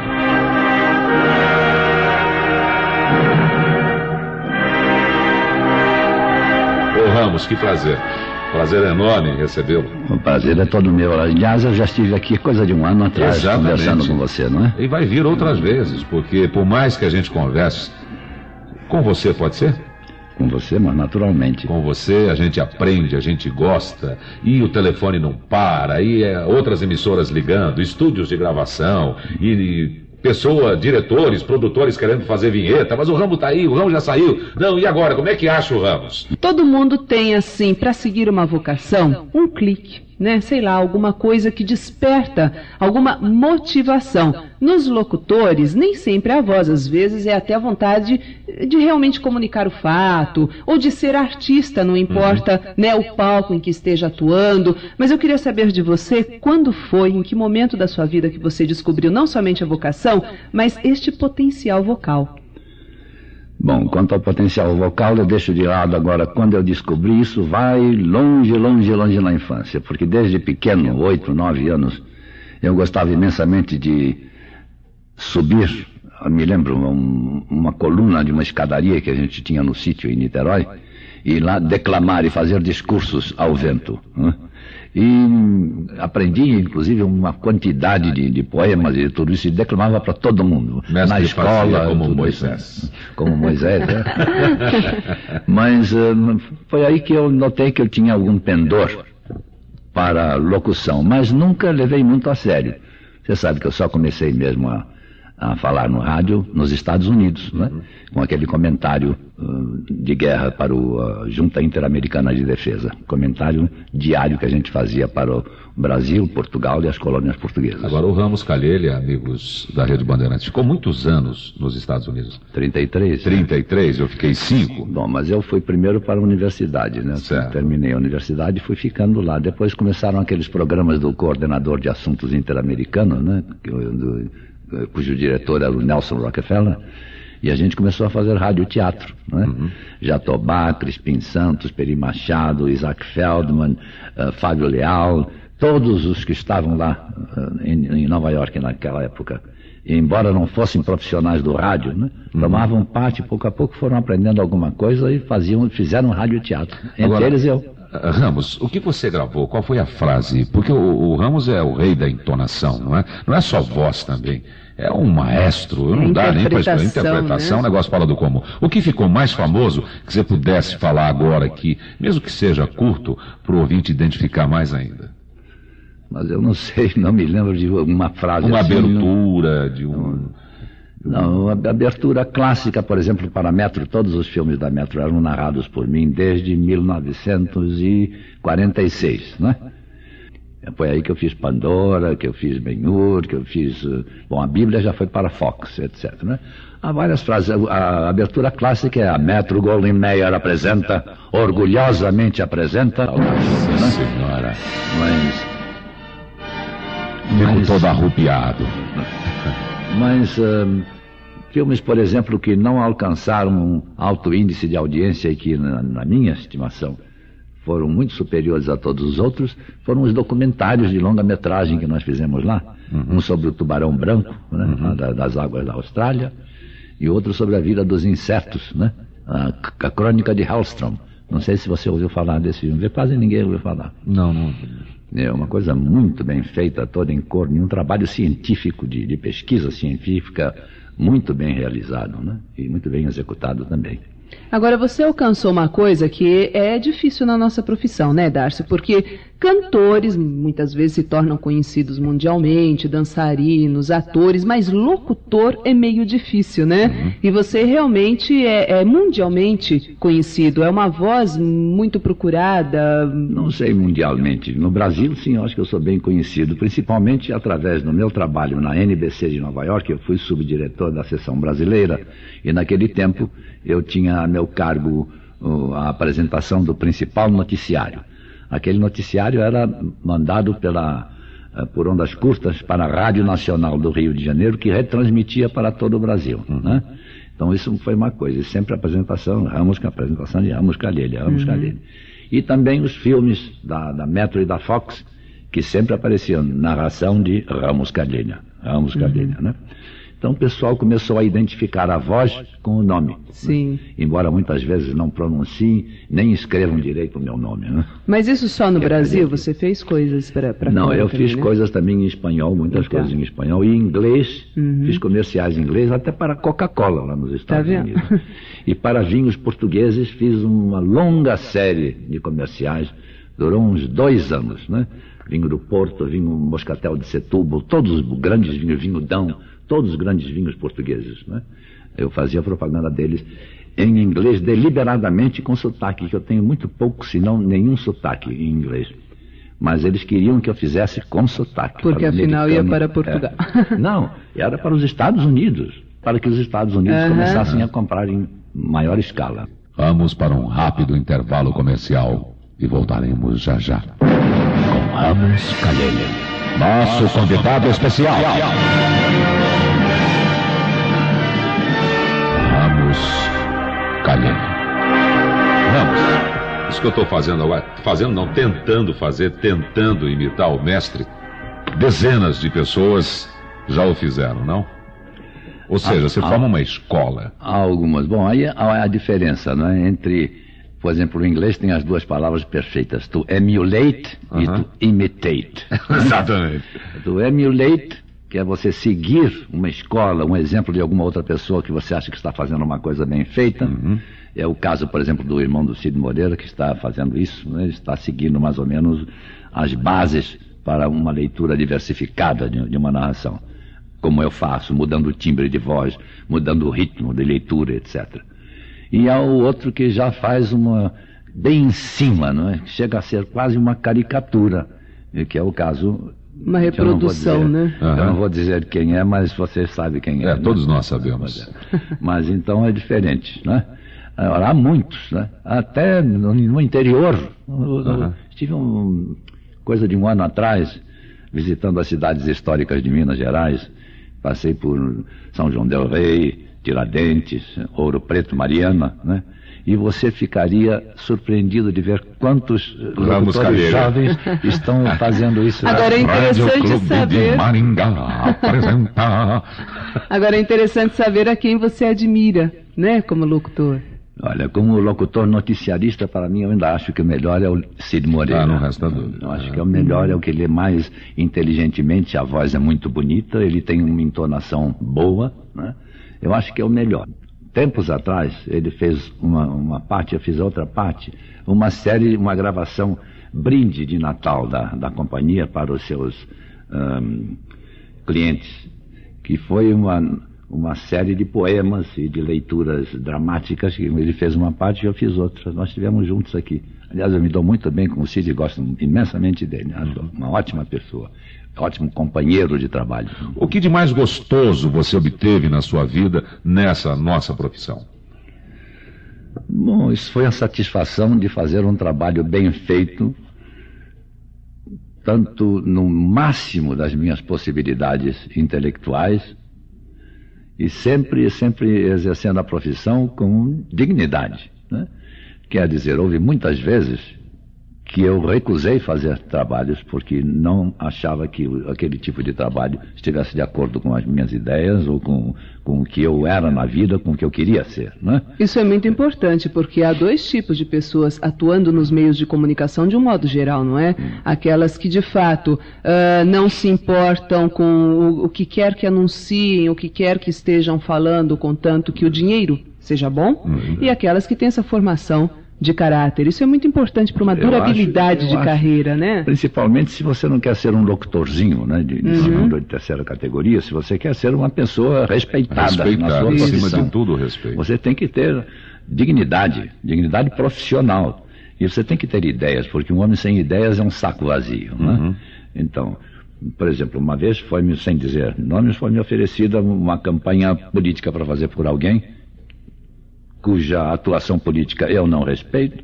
Ô Ramos, que prazer. Prazer enorme recebê-lo. O prazer é todo meu. Aliás, eu já estive aqui coisa de um ano atrás Exatamente. conversando com você, não é? E vai vir outras vezes, porque por mais que a gente converse, com você pode ser? Com você, mas naturalmente. Com você a gente aprende, a gente gosta, e o telefone não para, e é, outras emissoras ligando, estúdios de gravação, e, e pessoa, diretores, produtores querendo fazer vinheta, mas o Ramos tá aí, o Ramos já saiu. Não, e agora? Como é que acha o Ramos? Todo mundo tem, assim, para seguir uma vocação, um clique, né? Sei lá, alguma coisa que desperta alguma motivação. Nos locutores, nem sempre a voz, às vezes é até a vontade de realmente comunicar o fato, ou de ser artista, não importa né, o palco em que esteja atuando. Mas eu queria saber de você quando foi, em que momento da sua vida que você descobriu não somente a vocação, mas este potencial vocal. Bom, quanto ao potencial vocal, eu deixo de lado agora. Quando eu descobri isso, vai longe, longe, longe na infância. Porque desde pequeno, oito, nove anos, eu gostava imensamente de subir. Eu me lembro um, uma coluna de uma escadaria que a gente tinha no sítio em Niterói e lá declamar e fazer discursos ao vento. Né? E aprendi, inclusive, uma quantidade de, de poemas e tudo isso, e declamava para todo mundo. Mestre na escola. como Moisés. isso. Como Moisés, né? Mas uh, foi aí que eu notei que eu tinha algum pendor para locução, mas nunca levei muito a sério. Você sabe que eu só comecei mesmo a, a falar no rádio nos Estados Unidos, né? com aquele comentário uh, de guerra para o uh, Junta Interamericana de Defesa, comentário diário que a gente fazia para o Brasil, Portugal e as colônias portuguesas. Agora, o Ramos Calheiros, amigos da Rede Bandeirantes, ficou muitos anos nos Estados Unidos. 33? 33, eu fiquei 5. Bom, mas eu fui primeiro para a universidade, né? Certo. Terminei a universidade e fui ficando lá. Depois começaram aqueles programas do coordenador de assuntos interamericanos, né? Do- cujo diretor era o Nelson Rockefeller. E a gente começou a fazer rádio-teatro, né? Jatobá, Crispim Santos, Peri Machado, Isaac Feldman, eh, Fábio Leal, todos os que estavam lá eh, em, em Nova York naquela época. E embora não fossem profissionais do rádio, né? Tomavam parte, pouco a pouco foram aprendendo alguma coisa e faziam, fizeram rádio-teatro. Entre Agora, eles eu. Ah, Ramos, o que você gravou? Qual foi a frase? Porque o, o Ramos é o rei da entonação, não é? Não é só voz também. É um maestro, não dá nem para Interpretação, interpretação, né? o negócio fora do comum. O que ficou mais famoso, que você pudesse falar agora aqui, mesmo que seja curto, para o ouvinte identificar mais ainda? Mas eu não sei, não me lembro de uma frase Uma assim, abertura de um. Não, a abertura clássica, por exemplo, para a Metro, todos os filmes da Metro eram narrados por mim desde 1946, né? Foi aí que eu fiz Pandora, que eu fiz Ben-Hur, que eu fiz... eh, Bom, a Bíblia já foi para Fox, etc, né? Há várias frases. A, abertura clássica é a Metro Goldwyn Mayer apresenta, orgulhosamente apresenta... Nossa Senhora. Mas... Fico Mas- todo arrupiado. Mas hum, filmes, por exemplo, que não alcançaram um alto índice de audiência e que, na, na minha estimação, foram muito superiores a todos os outros, foram os documentários de longa-metragem que nós fizemos lá. Um sobre o tubarão branco, né, lá da- das águas da Austrália, e outro sobre a vida dos insetos, né? A, a crônica de Hallstrom. Não sei se você ouviu falar desse filme, quase ninguém ouviu falar. Não, não. É uma coisa muito bem feita, toda em cor, um trabalho científico, de, de pesquisa científica, muito bem realizado, né? E muito bem executado também. Agora, você alcançou uma coisa que é difícil na nossa profissão, né, Darcy? Porque cantores muitas vezes se tornam conhecidos mundialmente, dançarinos, atores, mas locutor é meio difícil, né? Uhum. E você realmente é, é, mundialmente conhecido, é uma voz muito procurada. Não sei mundialmente. No Brasil, sim, eu acho que eu sou bem conhecido, principalmente através do meu trabalho na NBC de Nova York. Eu fui subdiretor da seção brasileira e naquele tempo eu tinha a meu cargo a apresentação do principal noticiário. Aquele noticiário era mandado pela, eh, por ondas curtas para a Rádio Nacional do Rio de Janeiro, que retransmitia para todo o Brasil. Uhum. Né? Então isso foi uma coisa. E sempre a apresentação, Ramos, a apresentação de Ramos Calheiros, Ramos uhum. Calheiros. E também os filmes da, da Metro e da Fox, que sempre apareciam narração de Ramos Calheiros. Ramos uhum. Calheiros, né? Então o pessoal começou a identificar a voz com o nome. Sim. Né? Embora muitas vezes não pronunciem, nem escrevam direito o meu nome. Né? Mas isso só no é Brasil? Você fez coisas para Não, eu fiz né? coisas também em espanhol, muitas então. coisas em espanhol. E em inglês, uhum. fiz comerciais em inglês, até para Coca-Cola lá nos Estados tá Unidos. E para vinhos portugueses fiz uma longa série de comerciais, durou uns dois anos, né? Vinho do Porto, vinho Moscatel de Setúbal, todos os grandes vinhos, vinho Dão, todos os grandes vinhos portugueses. Né? Eu fazia propaganda deles em inglês deliberadamente com sotaque, que eu tenho muito pouco, se não nenhum sotaque em inglês. Mas eles queriam que eu fizesse com sotaque. Porque afinal ia para Portugal. É. Não, era para os Estados Unidos, para que os Estados Unidos uhum. começassem a comprar em maior escala. Vamos para um rápido intervalo comercial e voltaremos já já. Com Ramos Calheiros. Nosso convidado especial. Ramos Calheiros. Ramos, isso que eu estou fazendo agora, fazendo não, tentando fazer, tentando imitar o mestre, dezenas de pessoas já o fizeram, não? Ou seja, ah, você ah, forma uma escola. Há algumas. Bom, aí há a diferença não é, entre por exemplo, o inglês tem as duas palavras perfeitas, to emulate uh -huh. e to imitate. Exatamente. to emulate, que é você seguir uma escola, um exemplo de alguma outra pessoa que você acha que está fazendo uma coisa bem feita. Uh uhum. É o caso, por exemplo, do irmão do Cid Moreira, que está fazendo isso, né? está seguindo mais ou menos as bases para uma leitura diversificada de, de uma narração. Como eu faço, mudando o timbre de voz, mudando o ritmo de leitura, etc e há o outro que já faz uma bem em cima, não é? Chega a ser quase uma caricatura, que é o caso uma reprodução, dizer, né? Eu não vou dizer quem é, mas você sabe quem é. É, né? todos nós sabemos. Mas então é diferente, né? Há muitos, né? Até no, no interior. Uhum. Estive um, coisa de um ano atrás visitando as cidades históricas de Minas Gerais. Passei por São João del Rei, Tiradentes, Ouro Preto, Mariana, né? E você ficaria surpreendido de ver quantos Ramos jovens estão fazendo isso. Agora é interessante saber. Maringá apresenta. Agora é interessante saber a quem você admira, né, como locutor. Olha, como locutor noticiarista, para mim, eu ainda acho que o melhor é o Cid Moreira. Ah, não resta dúvida. Eu acho que é o melhor, é o que lê mais inteligentemente, a voz é muito bonita, ele tem uma entonação boa, né? Eu acho que é o melhor. Tempos atrás, ele fez uma, uma parte, eu fiz outra parte, uma série, uma gravação brinde de Natal da, da companhia para os seus um, clientes, que foi uma, uma série de poemas e de leituras dramáticas. Ele fez uma parte e eu fiz outra. Nós estivemos juntos aqui. Aliás, eu me dou muito bem com o Cid, gosto imensamente dele. Uma ótima pessoa ótimo companheiro de trabalho. O que de mais gostoso você obteve na sua vida nessa nossa profissão? Bom, isso foi a satisfação de fazer um trabalho bem feito, tanto no máximo das minhas possibilidades intelectuais e sempre, sempre exercendo a profissão com dignidade. Né? Quer dizer, houve muitas vezes que eu recusei fazer trabalhos porque não achava que aquele tipo de trabalho estivesse de acordo com as minhas ideias ou com, com o que eu era na vida, com o que eu queria ser. Né? Isso é muito importante porque há dois tipos de pessoas atuando nos meios de comunicação de um modo geral, não é? Aquelas que de fato uh, não se importam com o, o que quer que anunciem, o que quer que estejam falando, contanto que o dinheiro seja bom, uhum. e aquelas que têm essa formação de caráter. Isso é muito importante para uma durabilidade acho, de carreira, né? Principalmente se você não quer ser um locutorzinho, né, de, de uhum. segunda ou de terceira categoria, se você quer ser uma pessoa respeitada, respeitada na sua profissão. Acima de tudo, respeito. Você tem que ter dignidade, dignidade profissional. E você tem que ter ideias, porque um homem sem ideias é um saco vazio, né? Uhum. Então, por exemplo, uma vez foi-me, sem dizer nomes, foi-me oferecida uma campanha política para fazer por alguém cuja atuação política eu não respeito,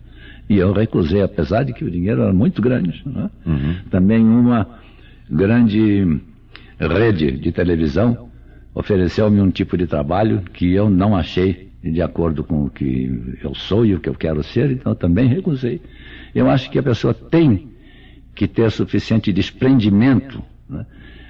e eu recusei, apesar de que o dinheiro era muito grande. Né? Uhum. Também uma grande rede de televisão ofereceu-me um tipo de trabalho que eu não achei de acordo com o que eu sou e o que eu quero ser, então eu também recusei. Eu acho que a pessoa tem que ter suficiente desprendimento né?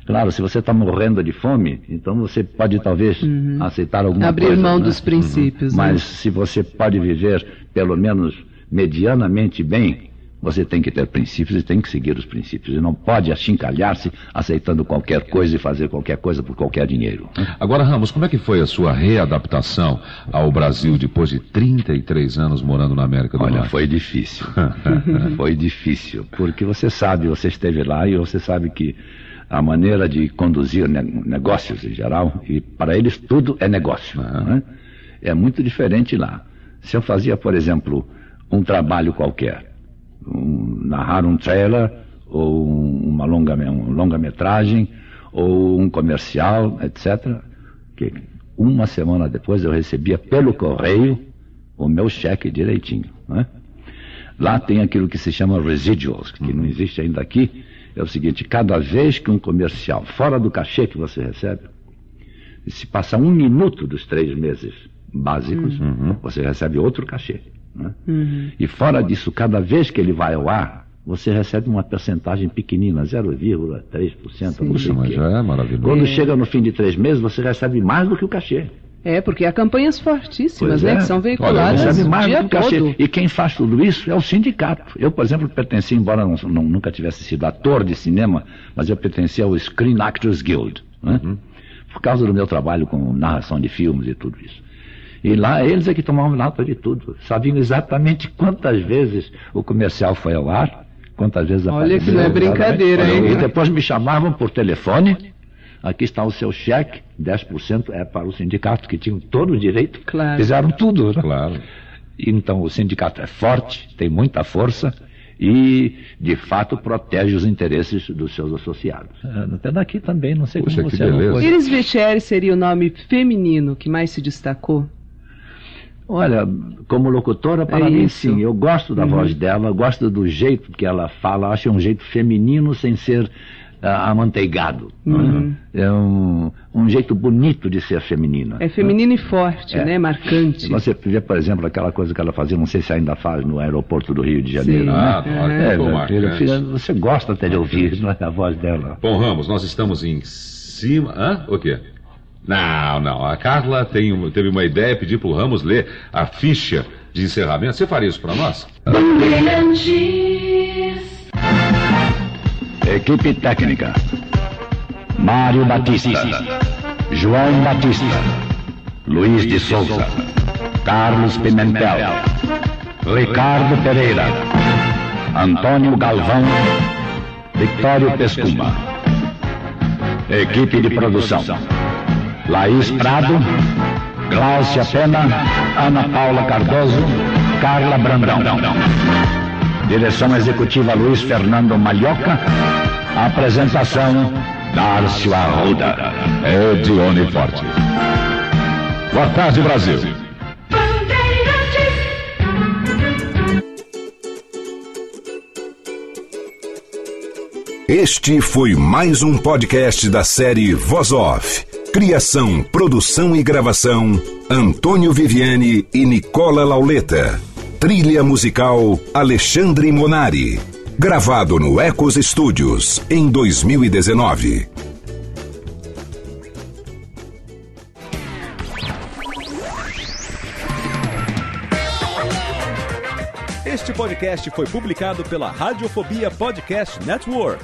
Claro, se você está morrendo de fome, então você pode talvez uhum. aceitar alguma Abrir coisa. Abrir mão né? dos princípios. Uhum. Mas se você pode viver pelo menos medianamente bem, você tem que ter princípios e tem que seguir os princípios. E não pode achincalhar-se aceitando qualquer coisa e fazer qualquer coisa por qualquer dinheiro. Agora, Ramos, como é que foi a sua readaptação ao Brasil depois de 33 anos morando na América do Olha, Norte? foi difícil. foi difícil. Porque você sabe, você esteve lá e você sabe que a maneira de conduzir negócios em geral, e para eles tudo é negócio. Uhum. Né? É muito diferente lá. Se eu fazia, por exemplo, um trabalho qualquer, um, narrar um trailer, ou uma longa, uma longa metragem, ou um comercial, etc., que uma semana depois eu recebia pelo correio o meu cheque direitinho. Né? Lá tem aquilo que se chama residuals, que não existe ainda aqui, é o seguinte: cada vez que um comercial, fora do cachê que você recebe, se passar um minuto dos três meses básicos, uhum. você recebe outro cachê. Né? Uhum. E fora disso, cada vez que ele vai ao ar, você recebe uma percentagem pequenina, 0,3%. Puxa, mas já é maravilhoso. Quando é. chega no fim de três meses, você recebe mais do que o cachê. É, porque há campanhas fortíssimas, né, é. que são veiculadas Olha, mais o dia todo. E quem faz tudo isso é o sindicato. Eu, por exemplo, pertenci, embora não, não, nunca tivesse sido ator de cinema, mas eu pertencia ao Screen Actors Guild, né? Uhum. por causa do meu trabalho com narração de filmes e tudo isso. E lá eles é que tomavam nota de tudo. Sabiam exatamente quantas vezes o comercial foi ao ar, quantas vezes Olha que não é brincadeira, hein? E depois me chamavam por telefone aqui está o seu cheque, 10% é para o sindicato, que tinham todo o direito, claro. fizeram tudo. Né? Claro. Então o sindicato é forte, tem muita força e, de fato, protege os interesses dos seus associados. É, até daqui também, não sei Puxa, como você beleza. Iris Vecheri seria o nome feminino que mais se destacou? Olha, como locutora, para é mim isso. sim. Eu gosto da uhum. voz dela, gosto do jeito que ela fala, acho um jeito feminino sem ser amanteigado. Uhum. É um, um jeito bonito de ser feminina. É feminino e forte, é. né? Marcante. Você vê, por exemplo, aquela coisa que ela fazia, não sei se ainda faz, no aeroporto do Rio de Janeiro. Sim. Né? Ah, é, é, filha, você gosta até de ouvir não é, a voz dela. Bom, Ramos, nós estamos em cima. Hã? O quê? Não, não. A Carla tem, teve uma ideia, pedir para o Ramos ler a ficha de encerramento. Você faria isso para nós? Equipe técnica: Mário Batista, João Batista, Luiz de Souza, Carlos Pimentel, Ricardo Pereira, Antônio Galvão, Victório Pescuma. Equipe de produção: Laís Prado, Gláucia Pena, Ana Paula Cardoso, Carla Brandão. Direção executiva Luiz Fernando Malhoca. Apresentação Darcio Arruda. Edione Forte. Boa tarde, Brasil. Este foi mais um podcast da série Voz Off. Criação, produção e gravação: Antônio Viviane e Nicola Lauleta. Trilha musical Alexandre Monari. Gravado no Ecos Studios em 2019. Este podcast foi publicado pela Radiofobia Podcast Network